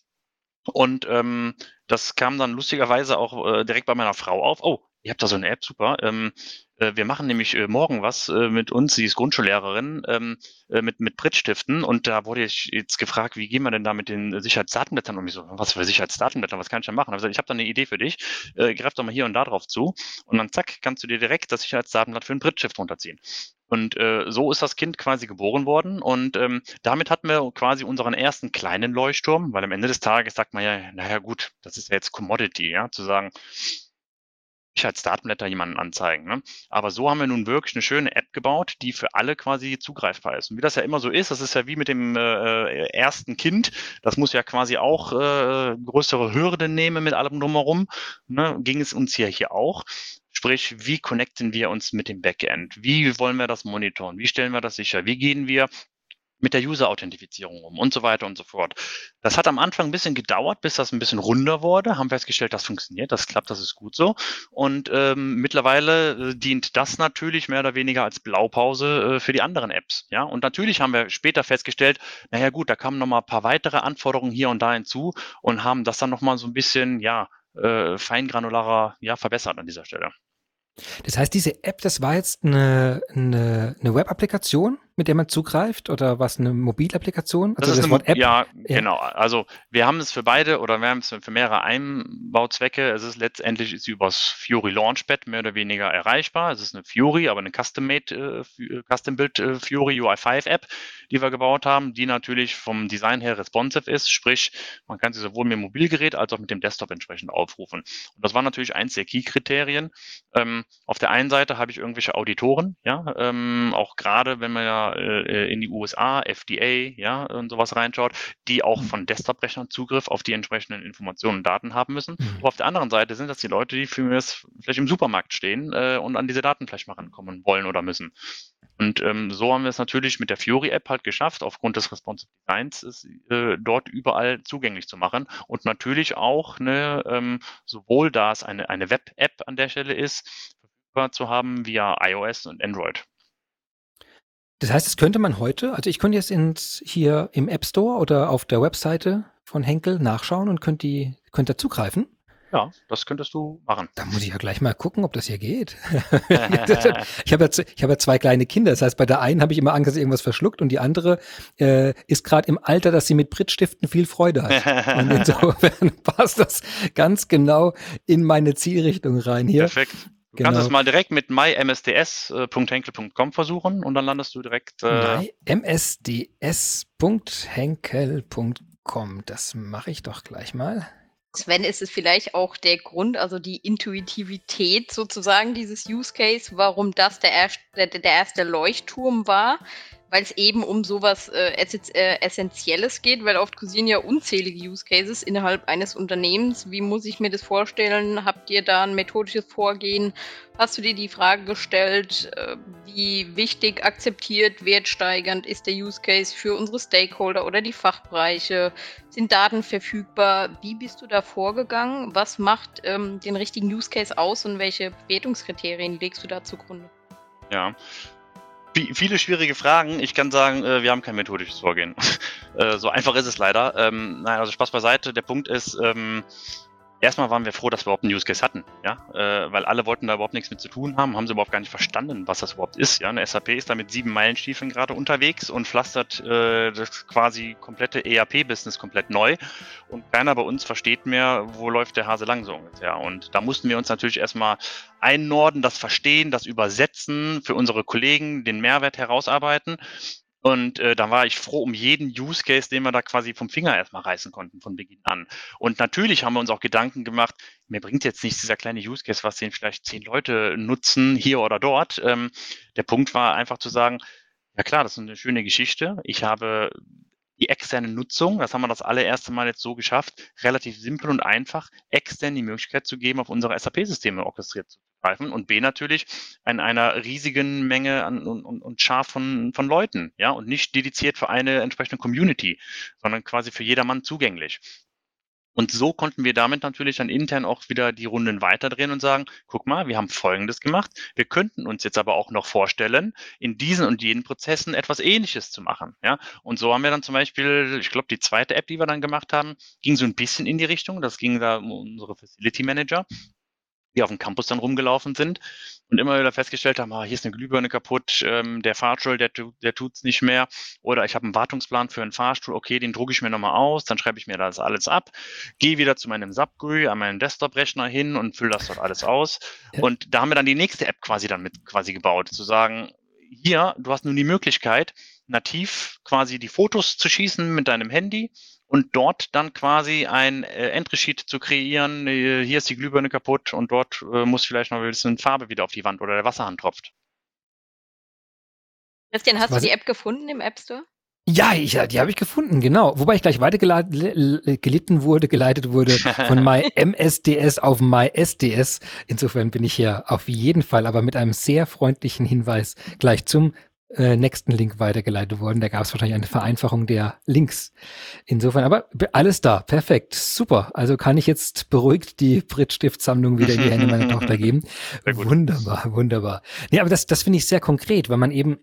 Und ähm, das kam dann lustigerweise auch äh, direkt bei meiner Frau auf. Oh, ihr habt da so eine App, super. Ähm, äh, wir machen nämlich äh, morgen was äh, mit uns, sie ist Grundschullehrerin, ähm, mit, mit Brittstiften und da wurde ich jetzt gefragt, wie gehen wir denn da mit den Sicherheitsdatenblättern um? Ich so, was für Sicherheitsdatenblätter, was kann ich da machen? Ich, gesagt, ich habe da eine Idee für dich, greif doch mal hier und da drauf zu und dann zack, kannst du dir direkt das Sicherheitsdatenblatt für einen Brittstift runterziehen. Und äh, so ist das Kind quasi geboren worden. Und ähm, damit hatten wir quasi unseren ersten kleinen Leuchtturm, weil am Ende des Tages sagt man ja, naja gut, das ist ja jetzt Commodity, ja, zu sagen, ich als Datenblätter jemanden anzeigen. Ne? Aber so haben wir nun wirklich eine schöne App gebaut, die für alle quasi zugreifbar ist. Und wie das ja immer so ist, das ist ja wie mit dem äh, ersten Kind, das muss ja quasi auch äh, größere Hürden nehmen mit allem drumherum. Ne? Ging es uns ja hier auch. Sprich, wie connecten wir uns mit dem Backend? Wie wollen wir das monitoren? Wie stellen wir das sicher? Wie gehen wir mit der User-Authentifizierung um und so weiter und so fort. Das hat am Anfang ein bisschen gedauert, bis das ein bisschen runder wurde, haben festgestellt, das funktioniert, das klappt, das ist gut so. Und ähm, mittlerweile äh, dient das natürlich mehr oder weniger als Blaupause äh, für die anderen Apps. Ja, und natürlich haben wir später festgestellt, naja gut, da kamen nochmal ein paar weitere Anforderungen hier und da hinzu und haben das dann nochmal so ein bisschen, ja, äh, feingranularer ja, verbessert an dieser Stelle. Das heißt, diese App, das war jetzt eine, eine, eine Web-Applikation, mit der man zugreift oder was eine Mobile-Applikation? Also das, das Wort App? Ja, ja, genau. Also wir haben es für beide oder wir haben es für mehrere Einbauzwecke. Es ist letztendlich ist übers Fury Launchpad mehr oder weniger erreichbar. Es ist eine Fury, aber eine Custom-Made, äh, Custom-Built äh, Fury UI5 App, die wir gebaut haben, die natürlich vom Design her responsive ist. Sprich, man kann sie sowohl mit dem Mobilgerät als auch mit dem Desktop entsprechend aufrufen. Und das war natürlich eins der Key-Kriterien. Ähm, auf der einen Seite habe ich irgendwelche Auditoren, ja, ähm, auch gerade wenn man ja äh, in die USA, FDA, ja, und sowas reinschaut, die auch mhm. von Desktop-Rechnern Zugriff auf die entsprechenden Informationen und Daten haben müssen. Mhm. Aber auf der anderen Seite sind das die Leute, die für mich vielleicht im Supermarkt stehen äh, und an diese Daten vielleicht mal rankommen wollen oder müssen. Und ähm, so haben wir es natürlich mit der Fury-App halt geschafft, aufgrund des Responsive Designs es, äh, dort überall zugänglich zu machen. Und natürlich auch eine, ähm, sowohl da es eine, eine Web-App an der Stelle ist, verfügbar zu haben via iOS und Android. Das heißt, das könnte man heute, also ich könnte jetzt ins, hier im App Store oder auf der Webseite von Henkel nachschauen und könnte die, könnte zugreifen. Ja, das könntest du machen. Da muss ich ja gleich mal gucken, ob das hier geht. ich habe ja, ich hab ja zwei kleine Kinder. Das heißt, bei der einen habe ich immer Angst, dass irgendwas verschluckt und die andere äh, ist gerade im Alter, dass sie mit Brittstiften viel Freude hat. und insofern passt das ganz genau in meine Zielrichtung rein hier. Perfekt. Du genau. kannst es mal direkt mit mymsds.henkel.com versuchen und dann landest du direkt. Äh mymsds.henkel.com. Das mache ich doch gleich mal. Sven, ist es vielleicht auch der Grund, also die Intuitivität sozusagen dieses Use Case, warum das der, erste, der, der erste Leuchtturm war? Weil es eben um sowas äh, äh, Essentielles geht, weil oft kursieren ja unzählige Use Cases innerhalb eines Unternehmens. Wie muss ich mir das vorstellen? Habt ihr da ein methodisches Vorgehen? Hast du dir die Frage gestellt, äh, wie wichtig, akzeptiert, wertsteigernd ist der Use Case für unsere Stakeholder oder die Fachbereiche? Sind Daten verfügbar? Wie bist du da vorgegangen? Was macht ähm, den richtigen Use Case aus und welche Bewertungskriterien legst du da zugrunde? Ja, viele schwierige Fragen. Ich kann sagen, äh, wir haben kein methodisches Vorgehen. Äh, so einfach ist es leider. Ähm, nein, also Spaß beiseite. Der Punkt ist, ähm, erstmal waren wir froh, dass wir überhaupt einen Use Case hatten, ja, äh, weil alle wollten da überhaupt nichts mit zu tun haben, haben sie überhaupt gar nicht verstanden, was das überhaupt ist, ja. Eine SAP ist da mit sieben Meilenstiefeln gerade unterwegs und pflastert äh, das quasi komplette ERP-Business komplett neu und keiner bei uns versteht mehr, wo läuft der Hase lang so ungefähr. Und da mussten wir uns natürlich erstmal einnorden, das verstehen, das übersetzen, für unsere Kollegen den Mehrwert herausarbeiten und äh, da war ich froh um jeden Use Case, den wir da quasi vom Finger erstmal reißen konnten von Beginn an. Und natürlich haben wir uns auch Gedanken gemacht, mir bringt jetzt nicht dieser kleine Use Case, was den vielleicht zehn Leute nutzen, hier oder dort. Ähm, der Punkt war einfach zu sagen, ja klar, das ist eine schöne Geschichte. Ich habe die externe Nutzung, das haben wir das allererste Mal jetzt so geschafft, relativ simpel und einfach extern die Möglichkeit zu geben, auf unsere SAP-Systeme orchestriert zu greifen und B natürlich an einer riesigen Menge an, und, und Schar von, von Leuten, ja, und nicht dediziert für eine entsprechende Community, sondern quasi für jedermann zugänglich. Und so konnten wir damit natürlich dann intern auch wieder die Runden weiterdrehen und sagen, guck mal, wir haben Folgendes gemacht. Wir könnten uns jetzt aber auch noch vorstellen, in diesen und jenen Prozessen etwas Ähnliches zu machen. Ja, und so haben wir dann zum Beispiel, ich glaube, die zweite App, die wir dann gemacht haben, ging so ein bisschen in die Richtung. Das ging da um unsere Facility Manager die auf dem Campus dann rumgelaufen sind und immer wieder festgestellt haben, ah, hier ist eine Glühbirne kaputt, ähm, der Fahrstuhl, der, der tut's nicht mehr. Oder ich habe einen Wartungsplan für einen Fahrstuhl, okay, den drucke ich mir nochmal aus, dann schreibe ich mir das alles ab, gehe wieder zu meinem Subgui an meinen Desktop-Rechner hin und fülle das dort alles aus. Ja. Und da haben wir dann die nächste App quasi dann mit quasi gebaut, zu sagen, hier, du hast nun die Möglichkeit, nativ quasi die Fotos zu schießen mit deinem Handy und dort dann quasi ein äh, Entry-Sheet zu kreieren. Äh, hier ist die Glühbirne kaputt und dort äh, muss vielleicht noch ein bisschen Farbe wieder auf die Wand oder der Wasserhahn tropft. Christian, hast Was? du die App gefunden im App Store? Ja, ich, die habe ich gefunden, genau. Wobei ich gleich weitergelitten wurde, geleitet wurde von MyMSDS auf MySDS. Insofern bin ich hier auf jeden Fall, aber mit einem sehr freundlichen Hinweis gleich zum äh, nächsten Link weitergeleitet worden. Da gab es wahrscheinlich eine Vereinfachung der Links. Insofern, aber alles da, perfekt, super. Also kann ich jetzt beruhigt die Brittstiftsammlung wieder in die Hände meiner Tochter geben. Wunderbar, wunderbar. Nee, aber das, das finde ich sehr konkret, weil man eben,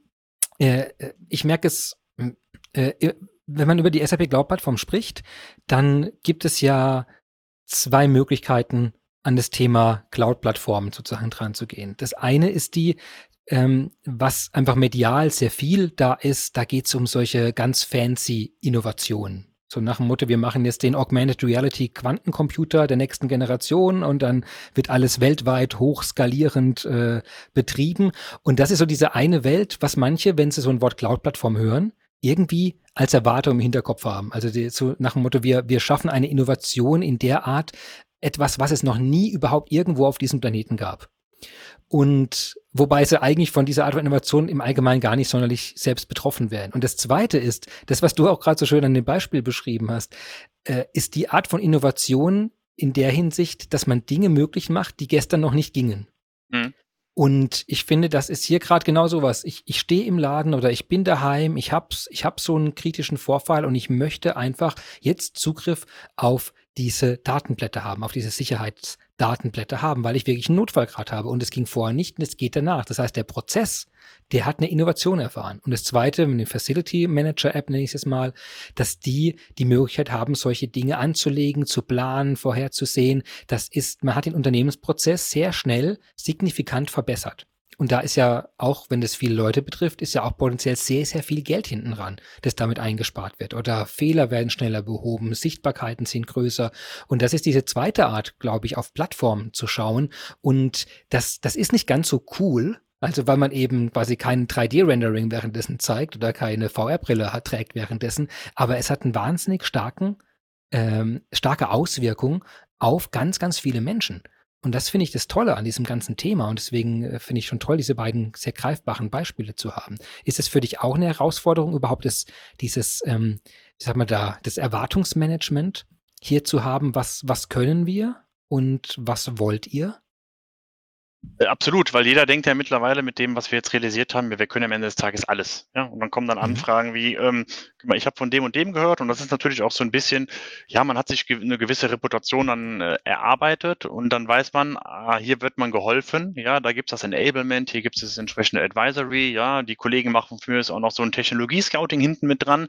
äh, ich merke es, äh, wenn man über die SAP Cloud Plattform spricht, dann gibt es ja zwei Möglichkeiten, an das Thema Cloud-Plattformen sozusagen dran zu gehen. Das eine ist die, ähm, was einfach medial sehr viel da ist, da geht es um solche ganz fancy Innovationen. So nach dem Motto, wir machen jetzt den Augmented Reality Quantencomputer der nächsten Generation und dann wird alles weltweit hochskalierend äh, betrieben. Und das ist so diese eine Welt, was manche, wenn sie so ein Wort Cloud-Plattform hören, irgendwie als Erwartung im Hinterkopf haben. Also die, so nach dem Motto, wir, wir schaffen eine Innovation in der Art, etwas, was es noch nie überhaupt irgendwo auf diesem Planeten gab. Und wobei sie eigentlich von dieser Art von Innovation im Allgemeinen gar nicht sonderlich selbst betroffen wären. Und das Zweite ist, das, was du auch gerade so schön an dem Beispiel beschrieben hast, äh, ist die Art von Innovation in der Hinsicht, dass man Dinge möglich macht, die gestern noch nicht gingen. Mhm. Und ich finde, das ist hier gerade genau sowas. Ich, ich stehe im Laden oder ich bin daheim, ich hab's, ich hab so einen kritischen Vorfall und ich möchte einfach jetzt Zugriff auf diese Datenblätter haben, auf diese Sicherheitsdatenblätter haben, weil ich wirklich einen Notfallgrad habe. Und es ging vorher nicht und es geht danach. Das heißt, der Prozess, der hat eine Innovation erfahren. Und das zweite, mit dem Facility Manager App nenne ich es mal, dass die die Möglichkeit haben, solche Dinge anzulegen, zu planen, vorherzusehen. Das ist, man hat den Unternehmensprozess sehr schnell signifikant verbessert. Und da ist ja auch, wenn das viele Leute betrifft, ist ja auch potenziell sehr, sehr viel Geld hinten ran, das damit eingespart wird. Oder Fehler werden schneller behoben, Sichtbarkeiten sind größer. Und das ist diese zweite Art, glaube ich, auf Plattformen zu schauen. Und das, das ist nicht ganz so cool, also weil man eben quasi keinen 3D-Rendering währenddessen zeigt oder keine VR-Brille trägt währenddessen, aber es hat einen wahnsinnig starken, ähm, starke Auswirkung auf ganz, ganz viele Menschen. Und das finde ich das Tolle an diesem ganzen Thema. Und deswegen äh, finde ich schon toll, diese beiden sehr greifbaren Beispiele zu haben. Ist es für dich auch eine Herausforderung, überhaupt das, dieses, ähm, ich sag mal da, das Erwartungsmanagement hier zu haben? Was, was können wir und was wollt ihr? Äh, absolut, weil jeder denkt ja mittlerweile mit dem, was wir jetzt realisiert haben, wir können am Ende des Tages alles. Ja? Und dann kommen dann mhm. Anfragen wie, ähm, ich habe von dem und dem gehört und das ist natürlich auch so ein bisschen, ja, man hat sich eine gewisse Reputation dann äh, erarbeitet und dann weiß man, ah, hier wird man geholfen, ja, da gibt es das Enablement, hier gibt es das entsprechende Advisory, ja, die Kollegen machen für uns auch noch so ein Technologie-Scouting hinten mit dran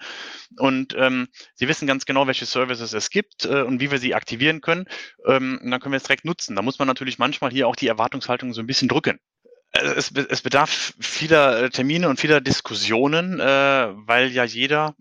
und ähm, sie wissen ganz genau, welche Services es gibt äh, und wie wir sie aktivieren können ähm, und dann können wir es direkt nutzen. Da muss man natürlich manchmal hier auch die Erwartungshaltung Veranstaltungen so ein bisschen drücken. Äh, es, es bedarf vieler Termine und vieler Diskussionen, äh, weil ja jeder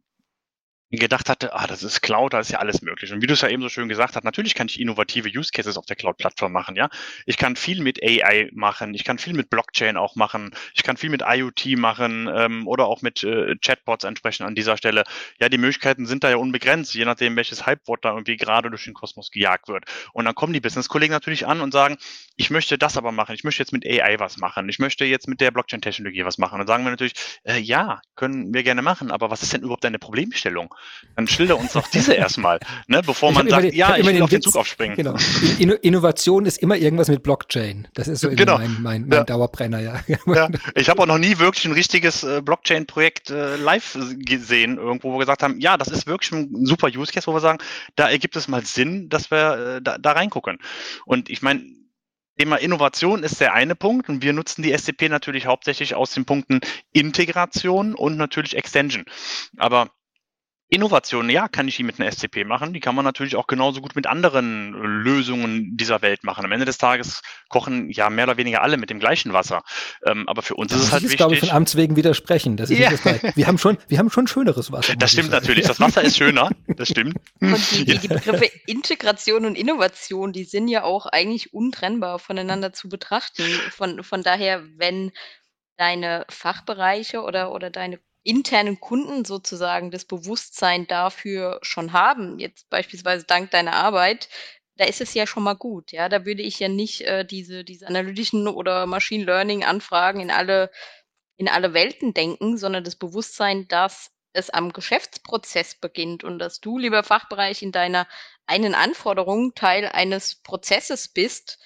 gedacht hatte, ah, das ist Cloud, da ist ja alles möglich. Und wie du es ja eben so schön gesagt hast, natürlich kann ich innovative Use Cases auf der Cloud-Plattform machen, ja. Ich kann viel mit AI machen, ich kann viel mit Blockchain auch machen, ich kann viel mit IoT machen ähm, oder auch mit äh, Chatbots entsprechend an dieser Stelle. Ja, die Möglichkeiten sind da ja unbegrenzt, je nachdem, welches Hypewort da irgendwie gerade durch den Kosmos gejagt wird. Und dann kommen die Business-Kollegen natürlich an und sagen, ich möchte das aber machen, ich möchte jetzt mit AI was machen, ich möchte jetzt mit der Blockchain-Technologie was machen. Und dann sagen wir natürlich, äh, ja, können wir gerne machen, aber was ist denn überhaupt deine Problemstellung? Dann schilder uns doch diese erstmal, ne, bevor man sagt, den, ja, ich will den auf den Zug aufspringen. Genau. Innovation ist immer irgendwas mit Blockchain. Das ist so genau. mein, mein, mein ja. Dauerbrenner, ja. ja. Ich habe auch noch nie wirklich ein richtiges äh, Blockchain-Projekt äh, live gesehen, irgendwo, wo wir gesagt haben, ja, das ist wirklich ein super Use Case, wo wir sagen, da ergibt es mal Sinn, dass wir äh, da, da reingucken. Und ich meine, Thema Innovation ist der eine Punkt und wir nutzen die SCP natürlich hauptsächlich aus den Punkten Integration und natürlich Extension. Aber Innovationen, ja, kann ich die mit einer SCP machen. Die kann man natürlich auch genauso gut mit anderen Lösungen dieser Welt machen. Am Ende des Tages kochen ja mehr oder weniger alle mit dem gleichen Wasser. Ähm, aber für uns das ist es halt ist, wichtig. glaube ich, von Amts wegen widersprechen. Das ist das wir haben schon, wir haben schon schöneres Wasser. Das stimmt natürlich. Das Wasser ist schöner. Das stimmt. Und die, die, die Begriffe Integration und Innovation, die sind ja auch eigentlich untrennbar voneinander zu betrachten. Von, von daher, wenn deine Fachbereiche oder, oder deine internen Kunden sozusagen das Bewusstsein dafür schon haben, jetzt beispielsweise dank deiner Arbeit, da ist es ja schon mal gut, ja. Da würde ich ja nicht äh, diese, diese analytischen oder Machine Learning Anfragen in alle, in alle Welten denken, sondern das Bewusstsein, dass es am Geschäftsprozess beginnt und dass du, lieber Fachbereich, in deiner einen Anforderung Teil eines Prozesses bist.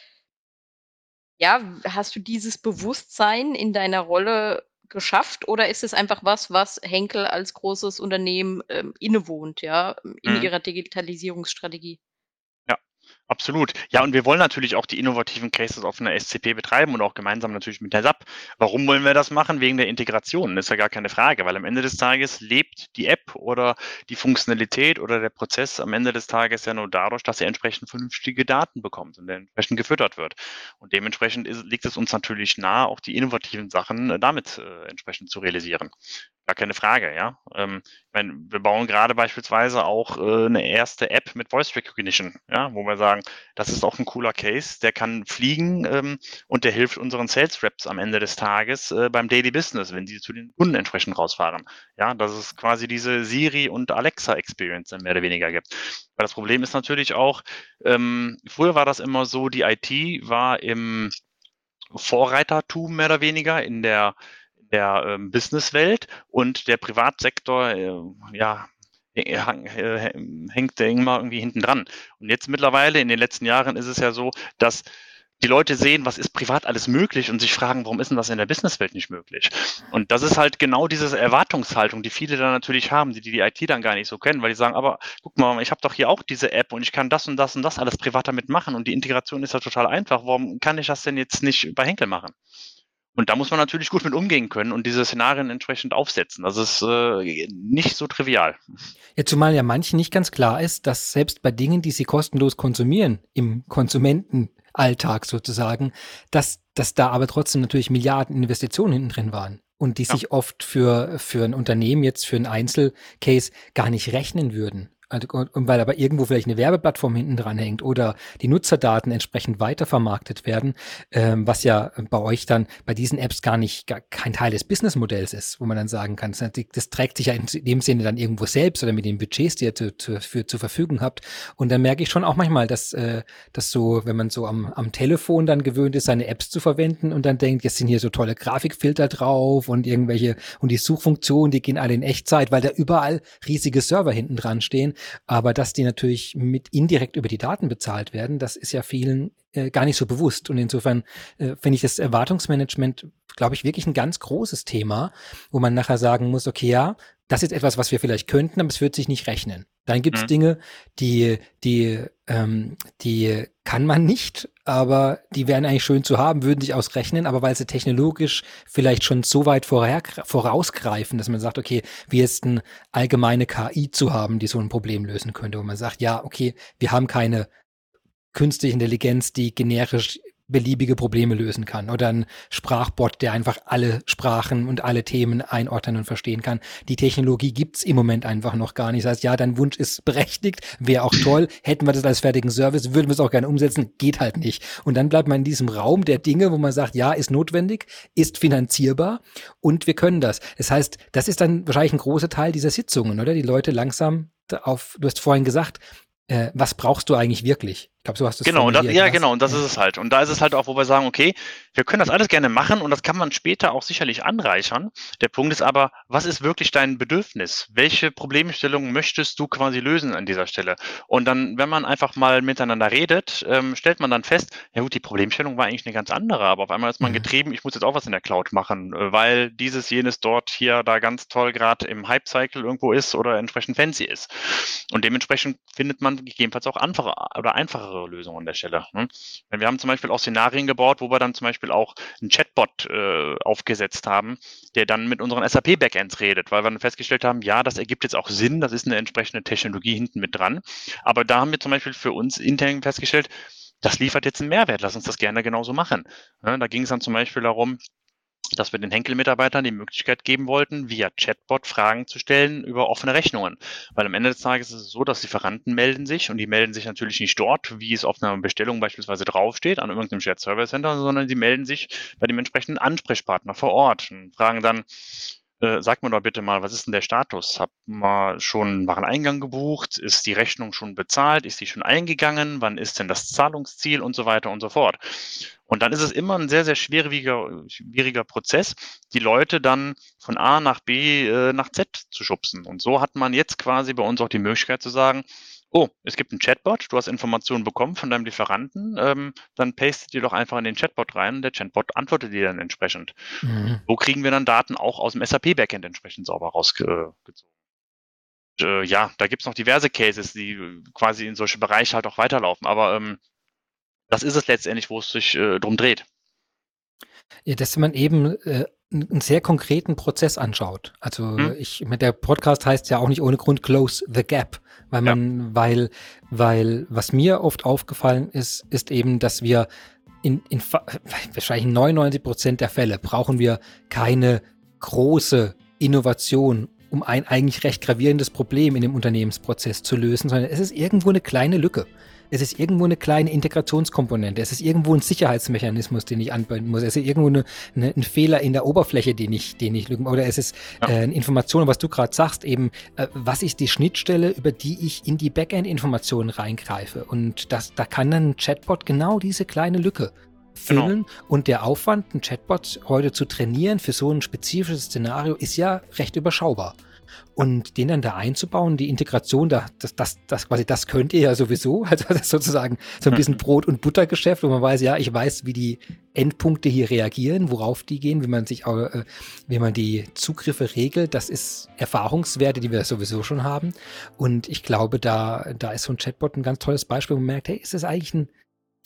Ja, hast du dieses Bewusstsein in deiner Rolle geschafft oder ist es einfach was, was Henkel als großes Unternehmen ähm, innewohnt, ja, in mhm. ihrer Digitalisierungsstrategie? Absolut. Ja, und wir wollen natürlich auch die innovativen Cases auf einer SCP betreiben und auch gemeinsam natürlich mit der SAP. Warum wollen wir das machen? Wegen der Integration. Das ist ja gar keine Frage, weil am Ende des Tages lebt die App oder die Funktionalität oder der Prozess am Ende des Tages ja nur dadurch, dass er entsprechend vernünftige Daten bekommt und entsprechend gefüttert wird. Und dementsprechend ist, liegt es uns natürlich nahe, auch die innovativen Sachen äh, damit äh, entsprechend zu realisieren. Gar keine Frage, ja. Ähm, ich meine, wir bauen gerade beispielsweise auch äh, eine erste App mit Voice Recognition, ja, wo wir sagen, das ist auch ein cooler Case, der kann fliegen ähm, und der hilft unseren Sales Reps am Ende des Tages äh, beim Daily Business, wenn sie zu den Kunden entsprechend rausfahren. Ja, dass es quasi diese Siri und Alexa Experience mehr oder weniger gibt. Weil das Problem ist natürlich auch, ähm, früher war das immer so, die IT war im Vorreitertum mehr oder weniger in der der ähm, Businesswelt und der Privatsektor, äh, ja, äh, hängt immer irgendwie hinten dran. Und jetzt mittlerweile in den letzten Jahren ist es ja so, dass die Leute sehen, was ist privat alles möglich und sich fragen, warum ist denn das in der Businesswelt nicht möglich? Und das ist halt genau diese Erwartungshaltung, die viele dann natürlich haben, die die IT dann gar nicht so kennen, weil die sagen, aber guck mal, ich habe doch hier auch diese App und ich kann das und das und das alles privat damit machen und die Integration ist ja total einfach. Warum kann ich das denn jetzt nicht bei Henkel machen? Und da muss man natürlich gut mit umgehen können und diese Szenarien entsprechend aufsetzen. Das ist äh, nicht so trivial. Ja, zumal ja manchen nicht ganz klar ist, dass selbst bei Dingen, die sie kostenlos konsumieren, im Konsumentenalltag sozusagen, dass, dass da aber trotzdem natürlich Milliarden Investitionen hinten drin waren. Und die ja. sich oft für, für ein Unternehmen jetzt, für einen Einzelcase gar nicht rechnen würden. Und weil aber irgendwo vielleicht eine Werbeplattform hinten dran hängt oder die Nutzerdaten entsprechend weitervermarktet werden, ähm, was ja bei euch dann bei diesen Apps gar nicht gar kein Teil des Businessmodells ist, wo man dann sagen kann, das, das trägt sich ja in dem Sinne dann irgendwo selbst oder mit den Budgets, die ihr zu, zu, für, zur Verfügung habt. Und dann merke ich schon auch manchmal, dass, äh, dass so, wenn man so am, am Telefon dann gewöhnt ist, seine Apps zu verwenden und dann denkt, jetzt sind hier so tolle Grafikfilter drauf und irgendwelche und die Suchfunktionen, die gehen alle in Echtzeit, weil da überall riesige Server hinten dran stehen aber dass die natürlich mit indirekt über die Daten bezahlt werden, das ist ja vielen äh, gar nicht so bewusst. Und insofern äh, finde ich das Erwartungsmanagement, glaube ich, wirklich ein ganz großes Thema, wo man nachher sagen muss, okay, ja, das ist etwas, was wir vielleicht könnten, aber es wird sich nicht rechnen. Dann gibt es mhm. Dinge, die, die, ähm, die kann man nicht, aber die wären eigentlich schön zu haben, würden sich ausrechnen, aber weil sie technologisch vielleicht schon so weit vorher, vorausgreifen, dass man sagt, okay, wie jetzt eine allgemeine KI zu haben, die so ein Problem lösen könnte, wo man sagt, ja, okay, wir haben keine künstliche Intelligenz, die generisch beliebige Probleme lösen kann oder ein Sprachbot, der einfach alle Sprachen und alle Themen einordnen und verstehen kann. Die Technologie gibt's im Moment einfach noch gar nicht. Das heißt, ja, dein Wunsch ist berechtigt, wäre auch toll. Hätten wir das als fertigen Service, würden wir es auch gerne umsetzen, geht halt nicht. Und dann bleibt man in diesem Raum der Dinge, wo man sagt, ja, ist notwendig, ist finanzierbar und wir können das. Das heißt, das ist dann wahrscheinlich ein großer Teil dieser Sitzungen, oder? Die Leute langsam auf, du hast vorhin gesagt, äh, was brauchst du eigentlich wirklich? Glaube, so hast du es Genau, das, ja, genau, und das ist es halt. Und da ist es halt auch, wo wir sagen, okay, wir können das alles gerne machen und das kann man später auch sicherlich anreichern. Der Punkt ist aber, was ist wirklich dein Bedürfnis? Welche Problemstellung möchtest du quasi lösen an dieser Stelle? Und dann, wenn man einfach mal miteinander redet, ähm, stellt man dann fest, ja gut, die Problemstellung war eigentlich eine ganz andere, aber auf einmal ist man mhm. getrieben, ich muss jetzt auch was in der Cloud machen, äh, weil dieses, jenes dort hier da ganz toll gerade im Hype-Cycle irgendwo ist oder entsprechend fancy ist. Und dementsprechend findet man gegebenenfalls auch einfache oder einfachere Lösungen an der Stelle. Ne? Wir haben zum Beispiel auch Szenarien gebaut, wo wir dann zum Beispiel auch einen Chatbot äh, aufgesetzt haben, der dann mit unseren SAP-Backends redet, weil wir dann festgestellt haben, ja, das ergibt jetzt auch Sinn, das ist eine entsprechende Technologie hinten mit dran. Aber da haben wir zum Beispiel für uns intern festgestellt, das liefert jetzt einen Mehrwert, lass uns das gerne genauso machen. Ja, da ging es dann zum Beispiel darum, dass wir den Henkel-Mitarbeitern die Möglichkeit geben wollten, via Chatbot Fragen zu stellen über offene Rechnungen. Weil am Ende des Tages ist es so, dass Lieferanten melden sich und die melden sich natürlich nicht dort, wie es auf einer Bestellung beispielsweise draufsteht, an irgendeinem Shared Service Center, sondern sie melden sich bei dem entsprechenden Ansprechpartner vor Ort und fragen dann, äh, sag mir doch bitte mal, was ist denn der Status? Hab mal schon einen Wareneingang gebucht? Ist die Rechnung schon bezahlt? Ist die schon eingegangen? Wann ist denn das Zahlungsziel und so weiter und so fort? Und dann ist es immer ein sehr, sehr schwieriger, schwieriger Prozess, die Leute dann von A nach B äh, nach Z zu schubsen. Und so hat man jetzt quasi bei uns auch die Möglichkeit zu sagen, oh, es gibt einen Chatbot, du hast Informationen bekommen von deinem Lieferanten, ähm, dann pastet dir doch einfach in den Chatbot rein und der Chatbot antwortet dir dann entsprechend. Mhm. So kriegen wir dann Daten auch aus dem SAP-Backend entsprechend sauber rausgezogen. Äh, ja, da gibt es noch diverse Cases, die quasi in solche Bereiche halt auch weiterlaufen, aber ähm, das ist es letztendlich, wo es sich äh, drum dreht. Ja, dass man eben äh, einen sehr konkreten Prozess anschaut. Also hm. ich, mit der Podcast heißt ja auch nicht ohne Grund Close the Gap, weil man, ja. weil, weil was mir oft aufgefallen ist, ist eben, dass wir in, in wahrscheinlich 99 Prozent der Fälle brauchen wir keine große Innovation, um ein eigentlich recht gravierendes Problem in dem Unternehmensprozess zu lösen, sondern es ist irgendwo eine kleine Lücke es ist irgendwo eine kleine Integrationskomponente, es ist irgendwo ein Sicherheitsmechanismus, den ich anbinden muss, es ist irgendwo eine, eine, ein Fehler in der Oberfläche, den ich, den ich, oder es ist ja. äh, eine Information, was du gerade sagst, eben, äh, was ist die Schnittstelle, über die ich in die Backend-Informationen reingreife. Und das, da kann dann ein Chatbot genau diese kleine Lücke füllen. Genau. Und der Aufwand, ein Chatbot heute zu trainieren für so ein spezifisches Szenario, ist ja recht überschaubar. Und den dann da einzubauen, die Integration, da, das, das, das quasi, das könnt ihr ja sowieso. Also das ist sozusagen so ein bisschen. Brot- und Buttergeschäft, wo man weiß, ja, ich weiß, wie die Endpunkte hier reagieren, worauf die gehen, wie man sich auch, äh, wie man die Zugriffe regelt. Das ist Erfahrungswerte, die wir sowieso schon haben. Und ich glaube, da, da ist so ein Chatbot ein ganz tolles Beispiel, wo man merkt, hey, ist es eigentlich ein,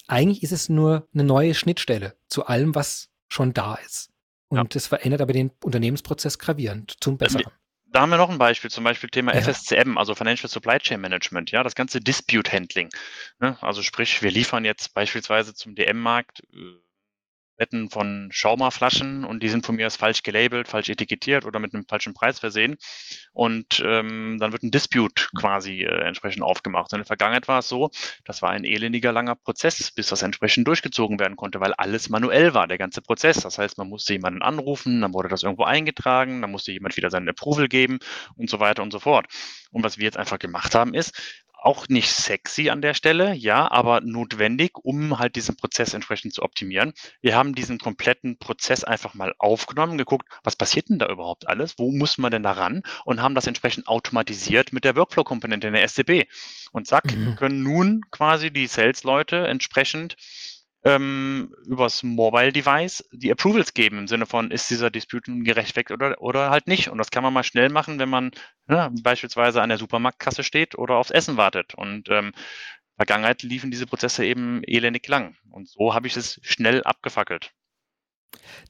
eigentlich ist es nur eine neue Schnittstelle zu allem, was schon da ist. Und es ja. verändert aber den Unternehmensprozess gravierend zum Besseren da haben wir noch ein Beispiel, zum Beispiel Thema ja. FSCM, also Financial Supply Chain Management, ja, das ganze Dispute Handling. Ne? Also sprich, wir liefern jetzt beispielsweise zum DM-Markt Wetten von Schaumerflaschen und die sind von mir als falsch gelabelt, falsch etikettiert oder mit einem falschen Preis versehen. Und ähm, dann wird ein Dispute quasi äh, entsprechend aufgemacht. Und in der Vergangenheit war es so, das war ein elendiger langer Prozess, bis das entsprechend durchgezogen werden konnte, weil alles manuell war, der ganze Prozess. Das heißt, man musste jemanden anrufen, dann wurde das irgendwo eingetragen, dann musste jemand wieder seinen Approval geben und so weiter und so fort. Und was wir jetzt einfach gemacht haben, ist, auch nicht sexy an der Stelle, ja, aber notwendig, um halt diesen Prozess entsprechend zu optimieren. Wir haben diesen kompletten Prozess einfach mal aufgenommen, geguckt, was passiert denn da überhaupt alles? Wo muss man denn da ran? Und haben das entsprechend automatisiert mit der Workflow-Komponente in der SCP. Und zack, mhm. können nun quasi die Sales-Leute entsprechend ähm, übers Mobile Device die Approvals geben im Sinne von, ist dieser Dispute gerechtfertigt oder, oder halt nicht. Und das kann man mal schnell machen, wenn man ja, ne, beispielsweise an der Supermarktkasse steht oder aufs Essen wartet. Und ähm, Vergangenheit liefen diese Prozesse eben elendig lang. Und so habe ich es schnell abgefackelt.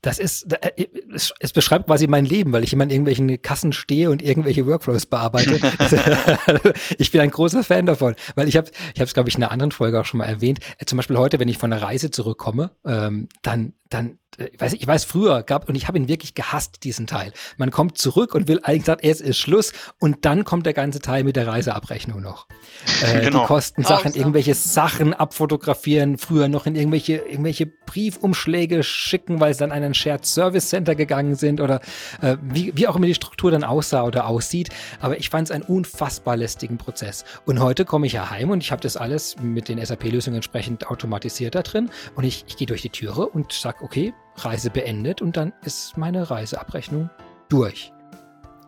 Das ist, äh, es, es, beschreibt quasi mein Leben, weil ich immer in irgendwelchen Kassen stehe und irgendwelche Workflows bearbeite. ich bin ein großer Fan davon, weil ich habe, ich habe es glaube ich in einer anderen Folge auch schon mal erwähnt. Äh, zum Beispiel heute, wenn ich von einer Reise zurückkomme, ähm, dann, dann ich weiß, ich weiß früher gab, und ich habe ihn wirklich gehasst, diesen Teil. Man kommt zurück und will eigentlich sagen, es ist Schluss und dann kommt der ganze Teil mit der Reiseabrechnung noch. Äh, genau. Die Kostensachen, irgendwelche Sachen abfotografieren, früher noch in irgendwelche, irgendwelche Briefumschläge schicken, weil sie dann an ein Shared Service Center gegangen sind oder äh, wie, wie auch immer die Struktur dann aussah oder aussieht. Aber ich fand es einen unfassbar lästigen Prozess. Und heute komme ich ja heim und ich habe das alles mit den SAP-Lösungen entsprechend automatisiert da drin und ich, ich gehe durch die Türe und sage, okay, Reise beendet und dann ist meine Reiseabrechnung durch.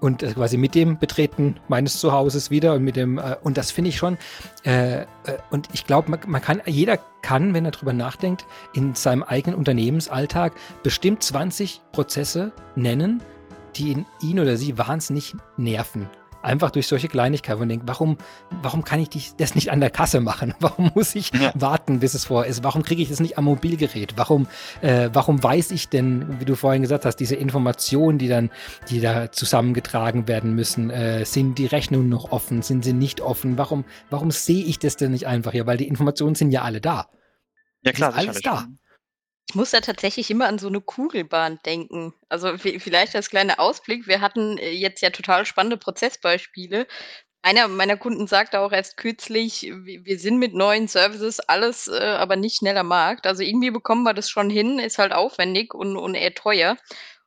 Und äh, quasi mit dem Betreten meines Zuhauses wieder und mit dem, äh, und das finde ich schon, äh, äh, und ich glaube, man, man, kann, jeder kann, wenn er drüber nachdenkt, in seinem eigenen Unternehmensalltag bestimmt 20 Prozesse nennen, die ihn, ihn oder sie wahnsinnig nerven Einfach durch solche Kleinigkeiten. Und denkt, warum, warum kann ich das nicht an der Kasse machen? Warum muss ich ja. warten, bis es vor ist? Warum kriege ich das nicht am Mobilgerät? Warum, äh, warum weiß ich denn, wie du vorhin gesagt hast, diese Informationen, die dann, die da zusammengetragen werden müssen, äh, sind die Rechnungen noch offen? Sind sie nicht offen? Warum, warum sehe ich das denn nicht einfach hier? Weil die Informationen sind ja alle da. Ja, klar, alles da. Ich muss da tatsächlich immer an so eine Kugelbahn denken. Also vielleicht als kleiner Ausblick, wir hatten äh, jetzt ja total spannende Prozessbeispiele. Einer meiner Kunden sagte auch erst kürzlich, wir sind mit neuen Services alles, äh, aber nicht schneller Markt. Also irgendwie bekommen wir das schon hin, ist halt aufwendig und, und eher teuer.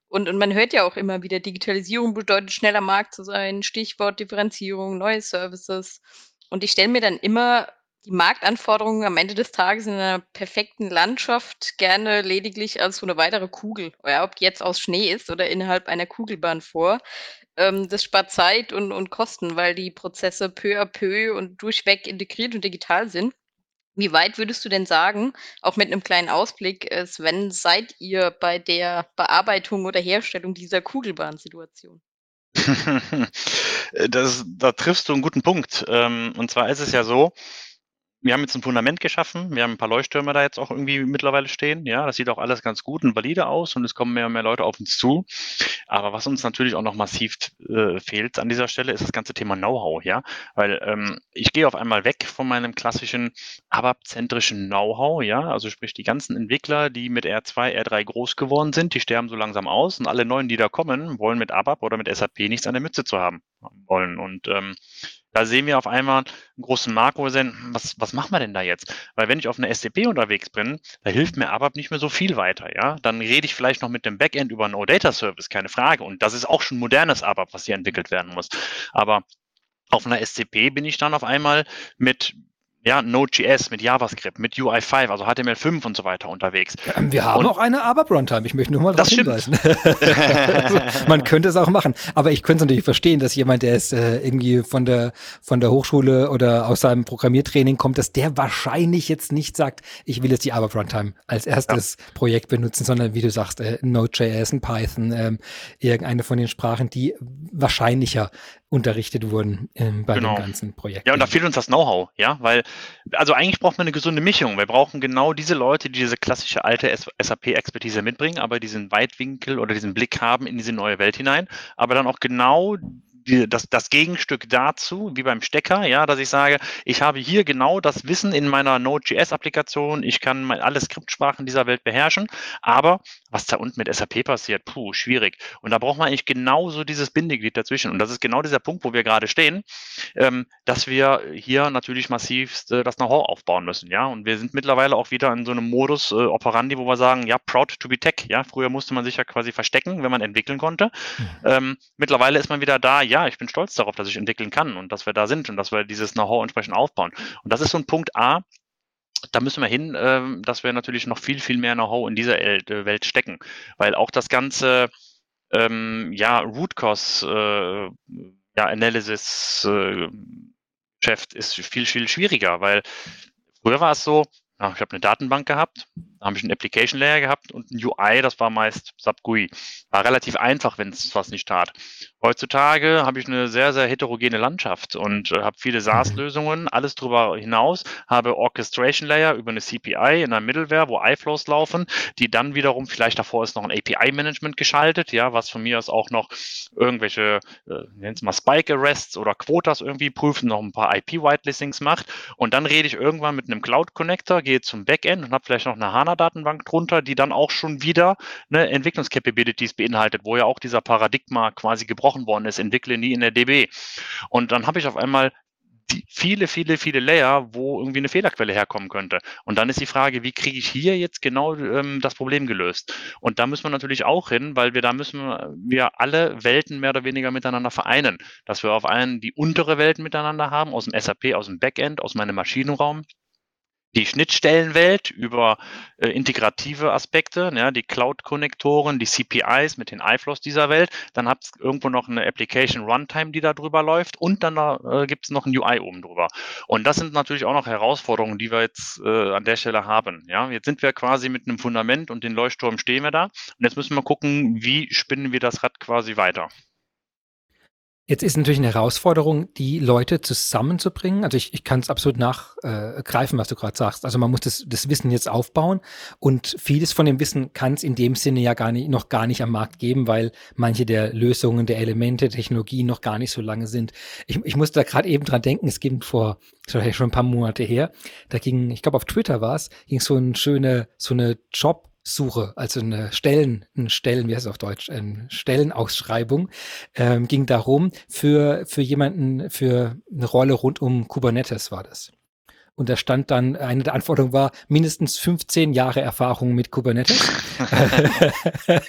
Und, und man hört ja auch immer wieder, Digitalisierung bedeutet schneller Markt zu sein, Stichwort Differenzierung, neue Services. Und ich stelle mir dann immer die Marktanforderungen am Ende des Tages in einer perfekten Landschaft gerne lediglich als so eine weitere Kugel, ja, ob die jetzt aus Schnee ist oder innerhalb einer Kugelbahn vor. Ähm, das spart Zeit und, und Kosten, weil die Prozesse peu à peu und durchweg integriert und digital sind. Wie weit würdest du denn sagen, auch mit einem kleinen Ausblick, äh, Sven, seid ihr bei der Bearbeitung oder Herstellung dieser Kugelbahnsituation? das, da triffst du einen guten Punkt. Ähm, und zwar ist es ja so, wir haben jetzt ein Fundament geschaffen. Wir haben ein paar Leuchttürme da jetzt auch irgendwie mittlerweile stehen. Ja, das sieht auch alles ganz gut und valide aus und es kommen mehr und mehr Leute auf uns zu. Aber was uns natürlich auch noch massiv äh, fehlt an dieser Stelle, ist das ganze Thema Know-how. Ja, weil ähm, ich gehe auf einmal weg von meinem klassischen ABAP-zentrischen Know-how. Ja, also sprich die ganzen Entwickler, die mit R2, R3 groß geworden sind, die sterben so langsam aus und alle neuen, die da kommen, wollen mit ABAP oder mit SAP nichts an der Mütze zu haben wollen. Und ähm, da sehen wir auf einmal einen großen Markt, wir sehen, was, was machen wir denn da jetzt? Weil wenn ich auf einer SCP unterwegs bin, da hilft mir ABAP nicht mehr so viel weiter, ja. Dann rede ich vielleicht noch mit dem Backend über einen OData-Service, keine Frage. Und das ist auch schon modernes ABAP, was hier entwickelt werden muss. Aber auf einer SCP bin ich dann auf einmal mit ja, Node.js, mit JavaScript, mit UI5, also HTML5 und so weiter unterwegs. Ja, wir haben und, auch eine ABAP Runtime. Ich möchte nur mal darauf hinweisen. also, man könnte es auch machen. Aber ich könnte es natürlich verstehen, dass jemand, der ist äh, irgendwie von der, von der Hochschule oder aus seinem Programmiertraining kommt, dass der wahrscheinlich jetzt nicht sagt, ich will jetzt die ABAP Runtime als erstes ja. Projekt benutzen, sondern wie du sagst, äh, Node.js, ein Python, ähm, irgendeine von den Sprachen, die wahrscheinlicher unterrichtet wurden ähm, bei genau. dem ganzen Projekt. Ja, und da fehlt uns das Know-how, ja, weil, also eigentlich braucht man eine gesunde Mischung. Wir brauchen genau diese Leute, die diese klassische alte SAP-Expertise mitbringen, aber diesen Weitwinkel oder diesen Blick haben in diese neue Welt hinein, aber dann auch genau die, das, das Gegenstück dazu, wie beim Stecker, ja, dass ich sage, ich habe hier genau das Wissen in meiner Node.js-Applikation, ich kann mal alle Skriptsprachen dieser Welt beherrschen, aber was da unten mit SAP passiert, puh, schwierig. Und da braucht man eigentlich genauso dieses Bindeglied dazwischen. Und das ist genau dieser Punkt, wo wir gerade stehen, ähm, dass wir hier natürlich massiv äh, das Know-how aufbauen müssen, ja. Und wir sind mittlerweile auch wieder in so einem Modus äh, operandi, wo wir sagen, ja, proud to be tech, ja. Früher musste man sich ja quasi verstecken, wenn man entwickeln konnte. Mhm. Ähm, mittlerweile ist man wieder da, ja, ja, ich bin stolz darauf, dass ich entwickeln kann und dass wir da sind und dass wir dieses Know-how entsprechend aufbauen. Und das ist so ein Punkt A, da müssen wir hin, äh, dass wir natürlich noch viel, viel mehr Know-how in dieser äh, Welt stecken. Weil auch das ganze ähm, ja, Root Cause äh, ja, Analysis äh, ist viel, viel schwieriger, weil früher war es so, ja, ich habe eine Datenbank gehabt, habe ich einen Application Layer gehabt und ein UI, das war meist SAP GUI. War relativ einfach, wenn es was nicht tat. Heutzutage habe ich eine sehr, sehr heterogene Landschaft und äh, habe viele SaaS-Lösungen, alles darüber hinaus, habe Orchestration Layer über eine CPI in einer Middleware, wo iFlows laufen, die dann wiederum, vielleicht davor ist noch ein API-Management geschaltet, ja, was von mir aus auch noch irgendwelche, äh, nennt es mal Spike-Arrests oder Quotas irgendwie prüfen, noch ein paar IP-Whitelistings macht und dann rede ich irgendwann mit einem Cloud-Connector, gehe zum Backend und habe vielleicht noch eine HANA Java-Datenbank drunter, die dann auch schon wieder ne, Entwicklungscapabilities beinhaltet, wo ja auch dieser Paradigma quasi gebrochen worden ist, entwickle nie in der DB. Und dann habe ich auf einmal die viele, viele, viele Layer, wo irgendwie eine Fehlerquelle herkommen könnte. Und dann ist die Frage, wie kriege ich hier jetzt genau ähm, das Problem gelöst? Und da müssen wir natürlich auch hin, weil wir da müssen wir alle Welten mehr oder weniger miteinander vereinen, dass wir auf einen die untere Welt miteinander haben, aus dem SAP, aus dem Backend, aus meinem Maschinenraum die Schnittstellenwelt über äh, integrative Aspekte, ja, die Cloud-Konnektoren, die CPIs mit den iFlows dieser Welt. Dann habt ihr irgendwo noch eine Application Runtime, die da drüber läuft und dann äh, gibt es noch ein UI oben drüber. Und das sind natürlich auch noch Herausforderungen, die wir jetzt äh, an der Stelle haben. Ja, jetzt sind wir quasi mit einem Fundament und den Leuchtturm stehen wir da. Und jetzt müssen wir gucken, wie spinnen wir das Rad quasi weiter. Jetzt ist natürlich eine Herausforderung, die Leute zusammenzubringen. Also ich, ich kann es absolut nachgreifen, äh, was du gerade sagst. Also man muss das, das Wissen jetzt aufbauen und vieles von dem Wissen kann es in dem Sinne ja gar nicht, noch gar nicht am Markt geben, weil manche der Lösungen, der Elemente, Technologien noch gar nicht so lange sind. Ich, ich musste da gerade eben dran denken, es ging vor, das war ja schon ein paar Monate her, da ging, ich glaube auf Twitter war es, ging so ein schöne, so eine Job- Suche, also eine Stellen, ein Stellen, wie heißt es auf Deutsch, eine Stellenausschreibung, ähm, ging darum für, für jemanden, für eine Rolle rund um Kubernetes war das. Und da stand dann, eine der Anforderungen war mindestens 15 Jahre Erfahrung mit Kubernetes.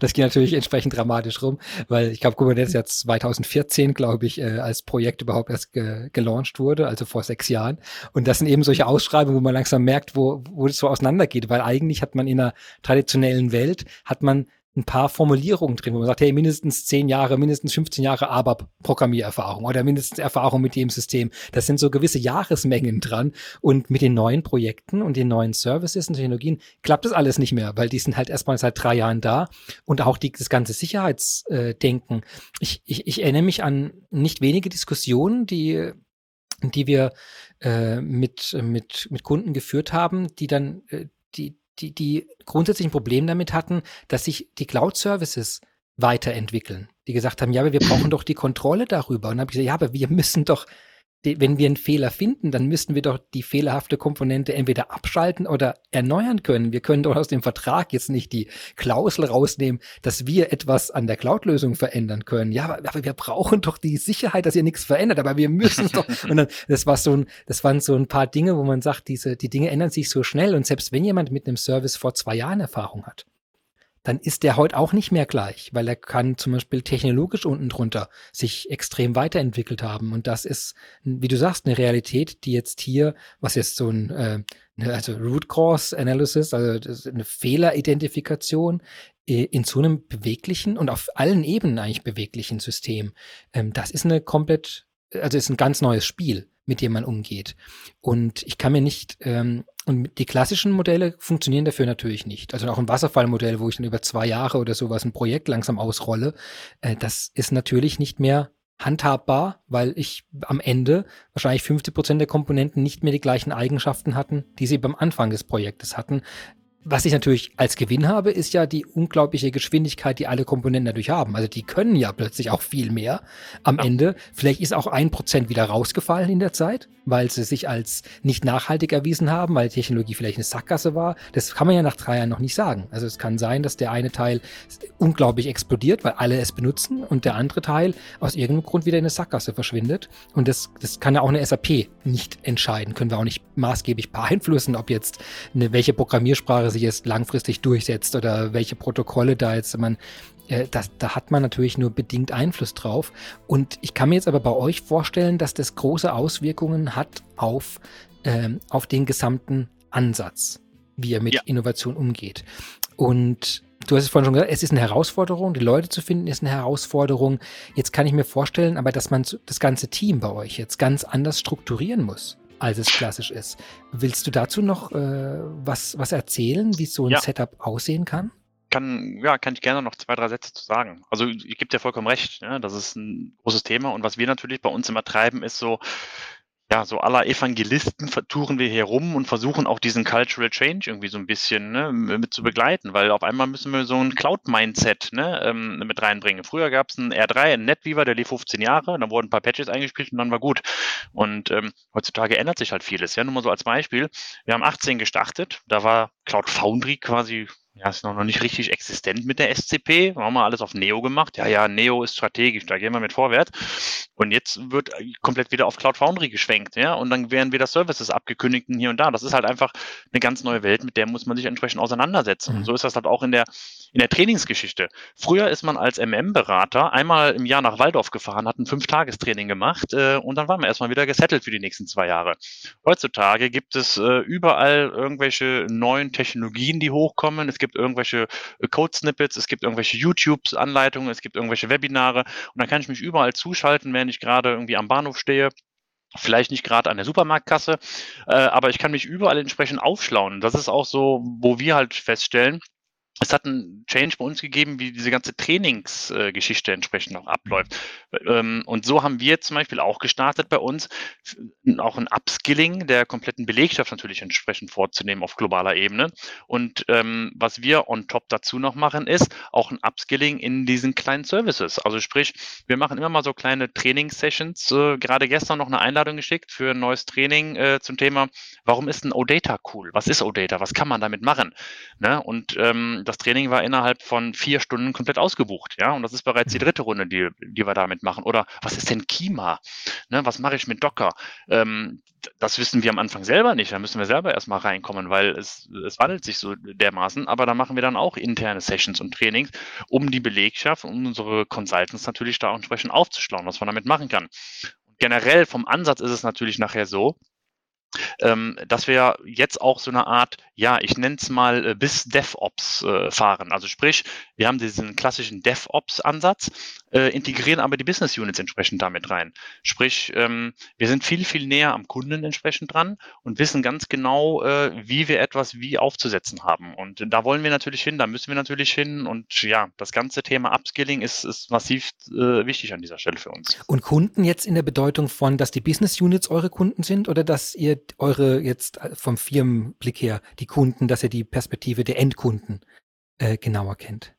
das ging natürlich entsprechend dramatisch rum, weil ich glaube, Kubernetes ja 2014, glaube ich, äh, als Projekt überhaupt erst ge gelauncht wurde, also vor sechs Jahren. Und das sind eben solche Ausschreibungen, wo man langsam merkt, wo, wo es so auseinandergeht, weil eigentlich hat man in einer traditionellen Welt, hat man ein paar Formulierungen drin, wo man sagt, hey, mindestens zehn Jahre, mindestens 15 Jahre ABAP-Programmiererfahrung oder mindestens Erfahrung mit dem System. Das sind so gewisse Jahresmengen dran. Und mit den neuen Projekten und den neuen Services und Technologien klappt das alles nicht mehr, weil die sind halt erstmal seit drei Jahren da. Und auch die, das ganze Sicherheitsdenken. Ich, ich, ich erinnere mich an nicht wenige Diskussionen, die die wir äh, mit, mit, mit Kunden geführt haben, die dann äh, die, die, die grundsätzlich ein Problem damit hatten, dass sich die Cloud-Services weiterentwickeln. Die gesagt haben, ja, aber wir brauchen doch die Kontrolle darüber. Und dann habe ich gesagt, ja, aber wir müssen doch wenn wir einen Fehler finden, dann müssten wir doch die fehlerhafte Komponente entweder abschalten oder erneuern können. Wir können doch aus dem Vertrag jetzt nicht die Klausel rausnehmen, dass wir etwas an der Cloud-Lösung verändern können. Ja, aber, wir brauchen doch die Sicherheit, dass ihr nichts verändert, aber wir müssen es doch. Und dann, das war so ein, das waren so ein paar Dinge, wo man sagt, diese, die Dinge ändern sich so schnell. Und selbst wenn jemand mit einem Service vor zwei Jahren Erfahrung hat, dann ist der heute auch nicht mehr gleich, weil er kann zum Beispiel technologisch unten drunter sich extrem weiterentwickelt haben. Und das ist, wie du sagst, eine Realität, die jetzt hier, was jetzt so ein, äh, also Root Cause Analysis, also eine Fehleridentifikation äh, in so einem beweglichen und auf allen Ebenen eigentlich beweglichen System, ähm, das ist eine komplett, also ist ein ganz neues Spiel mit dem man umgeht. Und ich kann mir nicht, ähm, und die klassischen Modelle funktionieren dafür natürlich nicht. Also auch ein Wasserfallmodell, wo ich dann über zwei Jahre oder sowas ein Projekt langsam ausrolle, äh, das ist natürlich nicht mehr handhabbar, weil ich am Ende wahrscheinlich 50 Prozent der Komponenten nicht mehr die gleichen Eigenschaften hatten, die sie beim Anfang des Projektes hatten. Was ich natürlich als Gewinn habe, ist ja die unglaubliche Geschwindigkeit, die alle Komponenten dadurch haben. Also die können ja plötzlich auch viel mehr am ja. Ende. Vielleicht ist auch ein Prozent wieder rausgefallen in der Zeit, weil sie sich als nicht nachhaltig erwiesen haben, weil die Technologie vielleicht eine Sackgasse war. Das kann man ja nach drei Jahren noch nicht sagen. Also es kann sein, dass der eine Teil unglaublich explodiert, weil alle es benutzen und der andere Teil aus irgendeinem Grund wieder in eine Sackgasse verschwindet. Und das, das kann ja auch eine SAP nicht entscheiden. Können wir auch nicht maßgeblich beeinflussen, ob jetzt eine, welche Programmiersprache sich jetzt langfristig durchsetzt oder welche Protokolle da jetzt man äh, das, da hat man natürlich nur bedingt Einfluss drauf. Und ich kann mir jetzt aber bei euch vorstellen, dass das große Auswirkungen hat auf, ähm, auf den gesamten Ansatz, wie er mit ja. Innovation umgeht. Und du hast es vorhin schon gesagt, es ist eine Herausforderung, die Leute zu finden ist eine Herausforderung. Jetzt kann ich mir vorstellen, aber dass man das ganze Team bei euch jetzt ganz anders strukturieren muss als es klassisch ist. Willst du dazu noch äh, was, was erzählen, wie so ein ja. Setup aussehen kann? Kann, ja, kann ich gerne noch zwei, drei Sätze zu sagen. Also, ich gebe dir vollkommen recht, ja, das ist ein großes Thema. Und was wir natürlich bei uns immer treiben, ist so, ja, so aller Evangelisten touren wir hier rum und versuchen auch diesen Cultural Change irgendwie so ein bisschen ne, mit zu begleiten, weil auf einmal müssen wir so ein Cloud-Mindset ne, ähm, mit reinbringen. Früher gab es einen R3, einen NetWeaver, der lief 15 Jahre, dann wurden ein paar Patches eingespielt und dann war gut. Und ähm, heutzutage ändert sich halt vieles. Ja, nur mal so als Beispiel. Wir haben 18 gestartet, da war Cloud Foundry quasi ja, ist noch nicht richtig existent mit der SCP. Wir haben wir alles auf Neo gemacht. Ja, ja, Neo ist strategisch, da gehen wir mit vorwärts. Und jetzt wird komplett wieder auf Cloud Foundry geschwenkt, ja, und dann werden wieder Services abgekündigt hier und da. Das ist halt einfach eine ganz neue Welt, mit der muss man sich entsprechend auseinandersetzen. Und mhm. so ist das halt auch in der, in der Trainingsgeschichte. Früher ist man als MM-Berater einmal im Jahr nach Waldorf gefahren, hat ein Fünf-Tagestraining gemacht äh, und dann waren wir erstmal wieder gesettelt für die nächsten zwei Jahre. Heutzutage gibt es äh, überall irgendwelche neuen Technologien, die hochkommen. Es gibt irgendwelche äh, Code-Snippets, es gibt irgendwelche YouTube-Anleitungen, es gibt irgendwelche Webinare und dann kann ich mich überall zuschalten, wenn ich gerade irgendwie am Bahnhof stehe vielleicht nicht gerade an der Supermarktkasse, äh, aber ich kann mich überall entsprechend aufschlauen. Das ist auch so, wo wir halt feststellen, es hat einen Change bei uns gegeben, wie diese ganze Trainingsgeschichte entsprechend auch abläuft. Ähm, und so haben wir zum Beispiel auch gestartet bei uns, auch ein Upskilling der kompletten Belegschaft natürlich entsprechend vorzunehmen auf globaler Ebene. Und ähm, was wir on top dazu noch machen, ist auch ein Upskilling in diesen kleinen Services. Also sprich, wir machen immer mal so kleine Trainingssessions. Äh, gerade gestern noch eine Einladung geschickt für ein neues Training äh, zum Thema, warum ist ein OData cool? Was ist OData? Was kann man damit machen? Ne? Und ähm, das Training war innerhalb von vier Stunden komplett ausgebucht, ja, und das ist bereits die dritte Runde, die, die wir damit machen. Oder was ist denn Kima? Ne, was mache ich mit Docker? Ähm, das wissen wir am Anfang selber nicht, da müssen wir selber erstmal reinkommen, weil es, es wandelt sich so dermaßen, aber da machen wir dann auch interne Sessions und Trainings, um die Belegschaft, um unsere Consultants natürlich da entsprechend aufzuschlauen, was man damit machen kann. Generell vom Ansatz ist es natürlich nachher so, ähm, dass wir jetzt auch so eine Art, ja, ich nenne es mal äh, bis DevOps äh, fahren. Also sprich, wir haben diesen klassischen DevOps-Ansatz, äh, integrieren aber die Business Units entsprechend damit rein. Sprich, ähm, wir sind viel, viel näher am Kunden entsprechend dran und wissen ganz genau, äh, wie wir etwas wie aufzusetzen haben. Und da wollen wir natürlich hin, da müssen wir natürlich hin. Und ja, das ganze Thema Upskilling ist, ist massiv äh, wichtig an dieser Stelle für uns. Und Kunden jetzt in der Bedeutung von, dass die Business Units eure Kunden sind oder dass ihr eure jetzt vom Firmenblick her die Kunden, dass ihr die Perspektive der Endkunden äh, genauer kennt?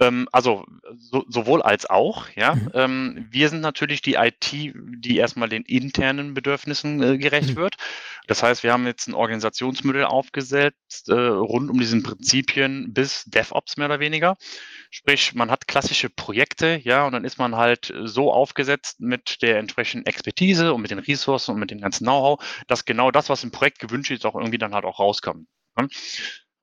Ähm, also so, sowohl als auch, ja. Mhm. Ähm, wir sind natürlich die IT, die erstmal den internen Bedürfnissen äh, gerecht mhm. wird. Das heißt, wir haben jetzt ein Organisationsmodell aufgesetzt äh, rund um diesen Prinzipien bis DevOps mehr oder weniger. Sprich, man hat klassische Projekte, ja, und dann ist man halt so aufgesetzt mit der entsprechenden Expertise und mit den Ressourcen und mit dem ganzen Know-how, dass genau das, was im Projekt gewünscht ist, auch irgendwie dann halt auch rauskommt.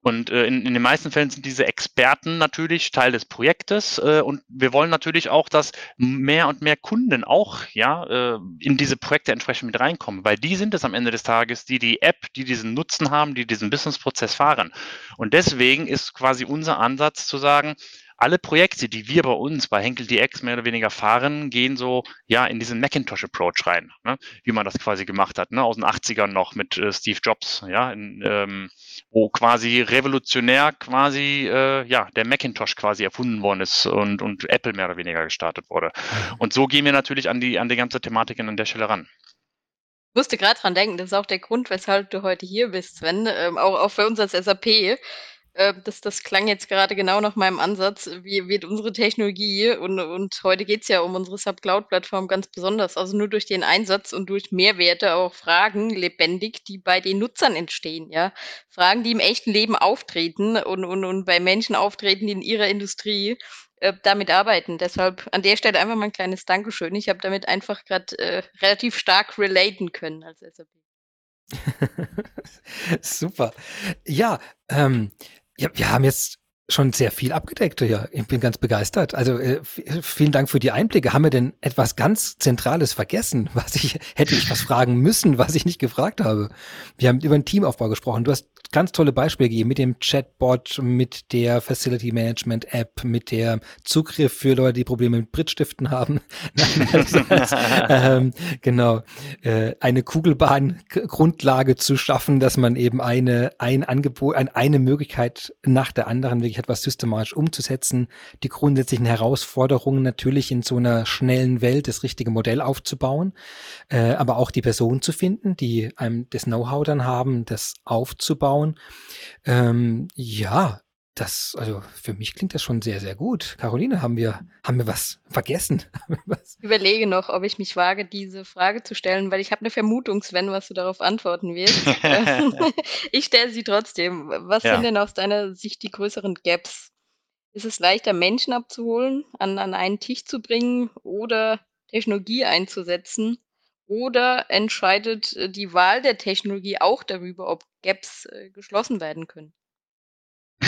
Und äh, in, in den meisten Fällen sind diese Experten natürlich Teil des Projektes äh, und wir wollen natürlich auch, dass mehr und mehr Kunden auch ja äh, in diese Projekte entsprechend mit reinkommen, weil die sind es am Ende des Tages, die die App, die diesen Nutzen haben, die diesen Businessprozess fahren. Und deswegen ist quasi unser Ansatz zu sagen, alle Projekte, die wir bei uns bei Henkel DX mehr oder weniger fahren, gehen so ja in diesen Macintosh-Approach rein, ne? wie man das quasi gemacht hat, ne? aus den 80ern noch mit äh, Steve Jobs, ja, in, ähm, wo quasi revolutionär quasi äh, ja der Macintosh quasi erfunden worden ist und, und Apple mehr oder weniger gestartet wurde. Mhm. Und so gehen wir natürlich an die an die ganze Thematik an der Stelle ran. Ich musste gerade dran denken, das ist auch der Grund, weshalb du heute hier bist, Sven, ähm, auch, auch für uns als SAP äh, das, das klang jetzt gerade genau nach meinem Ansatz. Wie wird unsere Technologie und, und heute geht es ja um unsere Sub-Cloud-Plattform ganz besonders, also nur durch den Einsatz und durch Mehrwerte auch Fragen lebendig, die bei den Nutzern entstehen, ja. Fragen, die im echten Leben auftreten und, und, und bei Menschen auftreten, die in ihrer Industrie äh, damit arbeiten. Deshalb an der Stelle einfach mal ein kleines Dankeschön. Ich habe damit einfach gerade äh, relativ stark relaten können als SAP. Super. Ja, ähm, ja, wir haben jetzt schon sehr viel abgedeckt hier. Ich bin ganz begeistert. Also äh, vielen Dank für die Einblicke. Haben wir denn etwas ganz Zentrales vergessen, was ich hätte ich was fragen müssen, was ich nicht gefragt habe? Wir haben über den Teamaufbau gesprochen. Du hast ganz tolle Beispiele gegeben mit dem Chatbot, mit der Facility Management App, mit der Zugriff für Leute, die Probleme mit Brittstiften haben. Also, ähm, genau, äh, eine Kugelbahn-Grundlage zu schaffen, dass man eben eine, ein Angebot, ein, eine Möglichkeit nach der anderen wirklich etwas systematisch umzusetzen, die grundsätzlichen Herausforderungen natürlich in so einer schnellen Welt das richtige Modell aufzubauen, äh, aber auch die Person zu finden, die einem das Know-how dann haben, das aufzubauen. Ähm, ja, das, also für mich klingt das schon sehr, sehr gut. Caroline, haben wir, haben wir was vergessen? Ich überlege noch, ob ich mich wage, diese Frage zu stellen, weil ich habe eine Vermutung, Sven, was du darauf antworten wirst. ich stelle sie trotzdem. Was ja. sind denn aus deiner Sicht die größeren Gaps? Ist es leichter, Menschen abzuholen, an, an einen Tisch zu bringen oder Technologie einzusetzen? Oder entscheidet äh, die Wahl der Technologie auch darüber, ob Gaps äh, geschlossen werden können?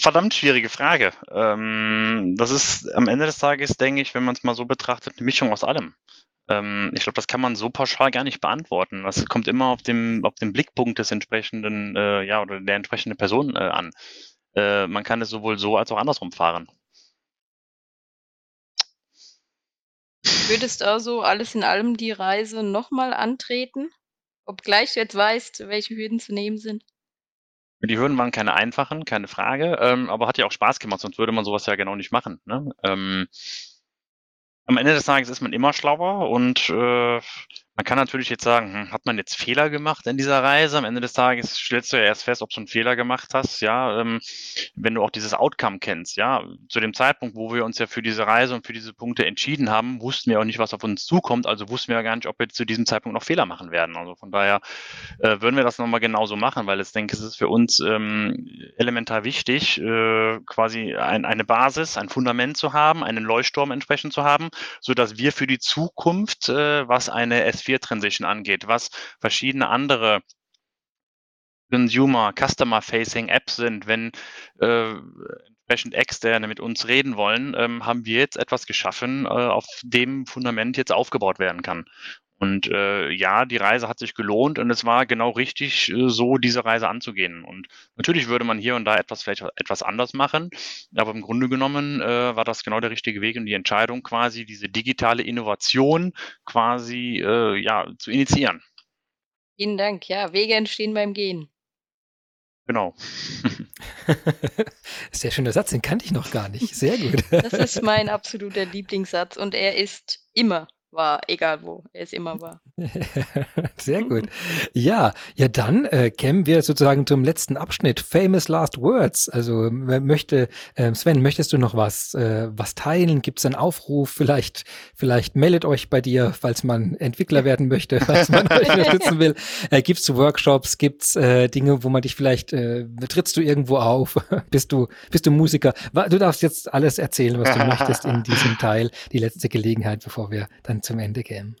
Verdammt schwierige Frage. Ähm, das ist am Ende des Tages, denke ich, wenn man es mal so betrachtet, eine Mischung aus allem. Ähm, ich glaube, das kann man so pauschal gar nicht beantworten. Das kommt immer auf dem, auf den Blickpunkt des entsprechenden, äh, ja, oder der entsprechenden Person äh, an. Äh, man kann es sowohl so als auch andersrum fahren. Würdest du also alles in allem die Reise nochmal antreten? Obgleich du jetzt weißt, welche Hürden zu nehmen sind? Die Hürden waren keine einfachen, keine Frage, ähm, aber hat ja auch Spaß gemacht, sonst würde man sowas ja genau nicht machen. Ne? Ähm, am Ende des Tages ist man immer schlauer und äh, man kann natürlich jetzt sagen, hm, hat man jetzt Fehler gemacht in dieser Reise? Am Ende des Tages stellst du ja erst fest, ob du einen Fehler gemacht hast, ja, ähm, wenn du auch dieses Outcome kennst, ja. Zu dem Zeitpunkt, wo wir uns ja für diese Reise und für diese Punkte entschieden haben, wussten wir auch nicht, was auf uns zukommt, also wussten wir ja gar nicht, ob wir zu diesem Zeitpunkt noch Fehler machen werden. Also von daher äh, würden wir das nochmal genauso machen, weil ich denke, es ist für uns ähm, elementar wichtig, äh, quasi ein, eine Basis, ein Fundament zu haben, einen Leuchtturm entsprechend zu haben, so dass wir für die Zukunft, äh, was eine S S4-Transition angeht, was verschiedene andere Consumer, Customer-Facing Apps sind, wenn äh, entsprechend Externe mit uns reden wollen, ähm, haben wir jetzt etwas geschaffen, äh, auf dem Fundament jetzt aufgebaut werden kann. Und äh, ja, die Reise hat sich gelohnt und es war genau richtig, äh, so diese Reise anzugehen. Und natürlich würde man hier und da etwas vielleicht etwas anders machen, aber im Grunde genommen äh, war das genau der richtige Weg und die Entscheidung quasi, diese digitale Innovation quasi äh, ja zu initiieren. Vielen Dank. Ja, Wege entstehen beim Gehen. Genau. Sehr schöner Satz, den kannte ich noch gar nicht. Sehr gut. Das ist mein absoluter Lieblingssatz und er ist immer war, egal wo, ist immer wahr. Sehr gut. Ja, ja, dann äh, kämen wir sozusagen zum letzten Abschnitt, Famous Last Words. Also möchte, äh, Sven, möchtest du noch was, äh, was teilen? Gibt es einen Aufruf? Vielleicht, vielleicht meldet euch bei dir, falls man Entwickler werden möchte, falls man euch unterstützen will. Äh, Gibt es Workshops? Gibt es äh, Dinge, wo man dich vielleicht, äh, trittst du irgendwo auf? bist du, bist du Musiker? Du darfst jetzt alles erzählen, was du möchtest in diesem Teil. Die letzte Gelegenheit, bevor wir dann zum Ende kämen.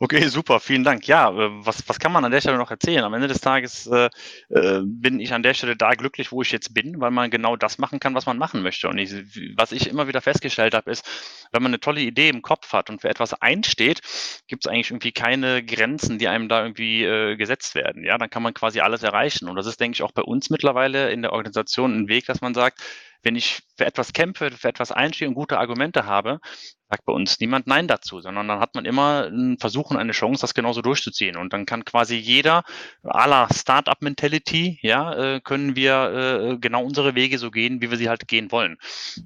Okay, super, vielen Dank. Ja, äh, was, was kann man an der Stelle noch erzählen? Am Ende des Tages äh, äh, bin ich an der Stelle da glücklich, wo ich jetzt bin, weil man genau das machen kann, was man machen möchte. Und ich, was ich immer wieder festgestellt habe, ist, wenn man eine tolle Idee im Kopf hat und für etwas einsteht, gibt es eigentlich irgendwie keine Grenzen, die einem da irgendwie äh, gesetzt werden. Ja, dann kann man quasi alles erreichen. Und das ist, denke ich, auch bei uns mittlerweile in der Organisation ein Weg, dass man sagt, wenn ich für etwas kämpfe, für etwas einstehe und gute Argumente habe, sagt bei uns niemand Nein dazu, sondern dann hat man immer einen Versuch und eine Chance, das genauso durchzuziehen. Und dann kann quasi jeder aller Startup-Mentality, ja, äh, können wir äh, genau unsere Wege so gehen, wie wir sie halt gehen wollen.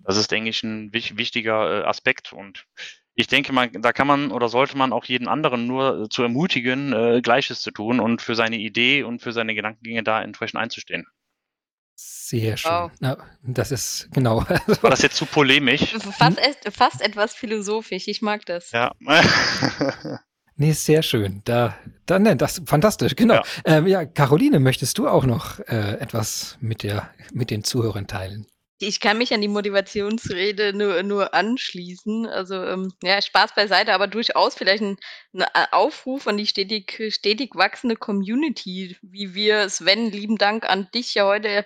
Das ist, denke ich, ein wichtiger äh, Aspekt und ich denke mal, da kann man oder sollte man auch jeden anderen nur zu ermutigen, äh, Gleiches zu tun und für seine Idee und für seine Gedankengänge da entsprechend einzustehen. Sehr schön. Wow. Na, das ist genau. War das jetzt zu polemisch? Fast, fast etwas philosophisch. Ich mag das. Ja. nee, sehr schön. Da, da, ne, das fantastisch. Genau. Ja. Ähm, ja, Caroline, möchtest du auch noch äh, etwas mit der, mit den Zuhörern teilen? Ich kann mich an die Motivationsrede nur, nur anschließen. Also ähm, ja, Spaß beiseite, aber durchaus vielleicht ein, ein, Aufruf an die stetig, stetig wachsende Community, wie wir, Sven, lieben Dank an dich ja heute äh,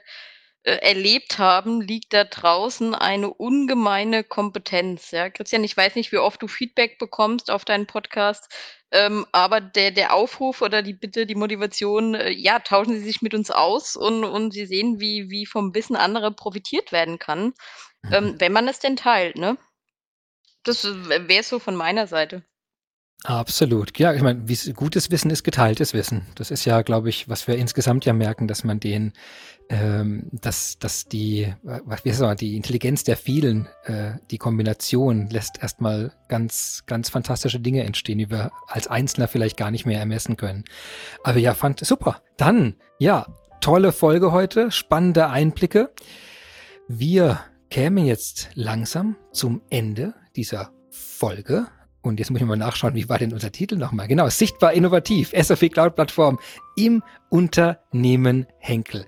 erlebt haben, liegt da draußen eine ungemeine Kompetenz. Ja, Christian, ich weiß nicht, wie oft du Feedback bekommst auf deinen Podcast, ähm, aber der, der Aufruf oder die Bitte, die Motivation, äh, ja, tauschen Sie sich mit uns aus und, und Sie sehen, wie, wie vom Wissen anderer profitiert werden kann, mhm. ähm, wenn man es denn teilt, ne? Das äh, wäre so von meiner Seite. Absolut. Ja, ich meine, gutes Wissen ist geteiltes Wissen. Das ist ja, glaube ich, was wir insgesamt ja merken, dass man den, ähm, dass, dass die, was wie sagen die Intelligenz der vielen, äh, die Kombination lässt erstmal ganz, ganz fantastische Dinge entstehen, die wir als Einzelner vielleicht gar nicht mehr ermessen können. Aber ja, fand super. Dann, ja, tolle Folge heute, spannende Einblicke. Wir kämen jetzt langsam zum Ende dieser Folge. Und jetzt muss ich mal nachschauen, wie war denn unser Titel nochmal? Genau, sichtbar innovativ, SAP Cloud Plattform im Unternehmen Henkel.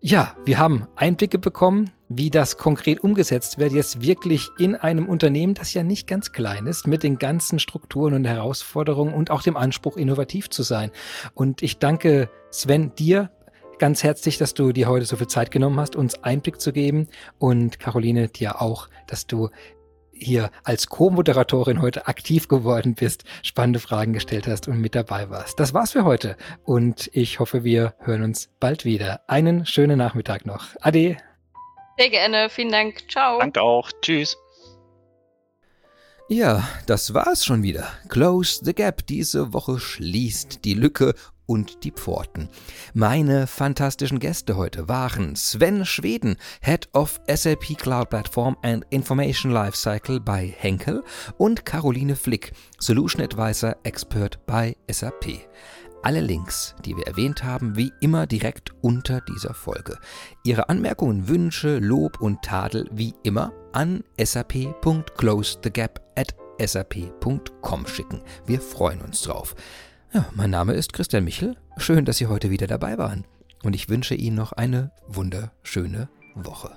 Ja, wir haben Einblicke bekommen, wie das konkret umgesetzt wird, jetzt wirklich in einem Unternehmen, das ja nicht ganz klein ist, mit den ganzen Strukturen und Herausforderungen und auch dem Anspruch, innovativ zu sein. Und ich danke Sven dir ganz herzlich, dass du dir heute so viel Zeit genommen hast, uns Einblick zu geben und Caroline dir auch, dass du hier als Co-Moderatorin heute aktiv geworden bist, spannende Fragen gestellt hast und mit dabei warst. Das war's für heute und ich hoffe, wir hören uns bald wieder. Einen schönen Nachmittag noch. Ade. Sehr gerne, vielen Dank. Ciao. Danke auch. Tschüss. Ja, das war's schon wieder. Close the Gap. Diese Woche schließt die Lücke und die Pforten. Meine fantastischen Gäste heute waren Sven Schweden, Head of SAP Cloud Platform and Information Lifecycle bei Henkel und Caroline Flick, Solution Advisor Expert bei SAP. Alle Links, die wir erwähnt haben, wie immer direkt unter dieser Folge. Ihre Anmerkungen, Wünsche, Lob und Tadel wie immer an sap.closethegap schicken. Wir freuen uns drauf. Ja, mein Name ist Christian Michel. Schön, dass Sie heute wieder dabei waren. Und ich wünsche Ihnen noch eine wunderschöne Woche.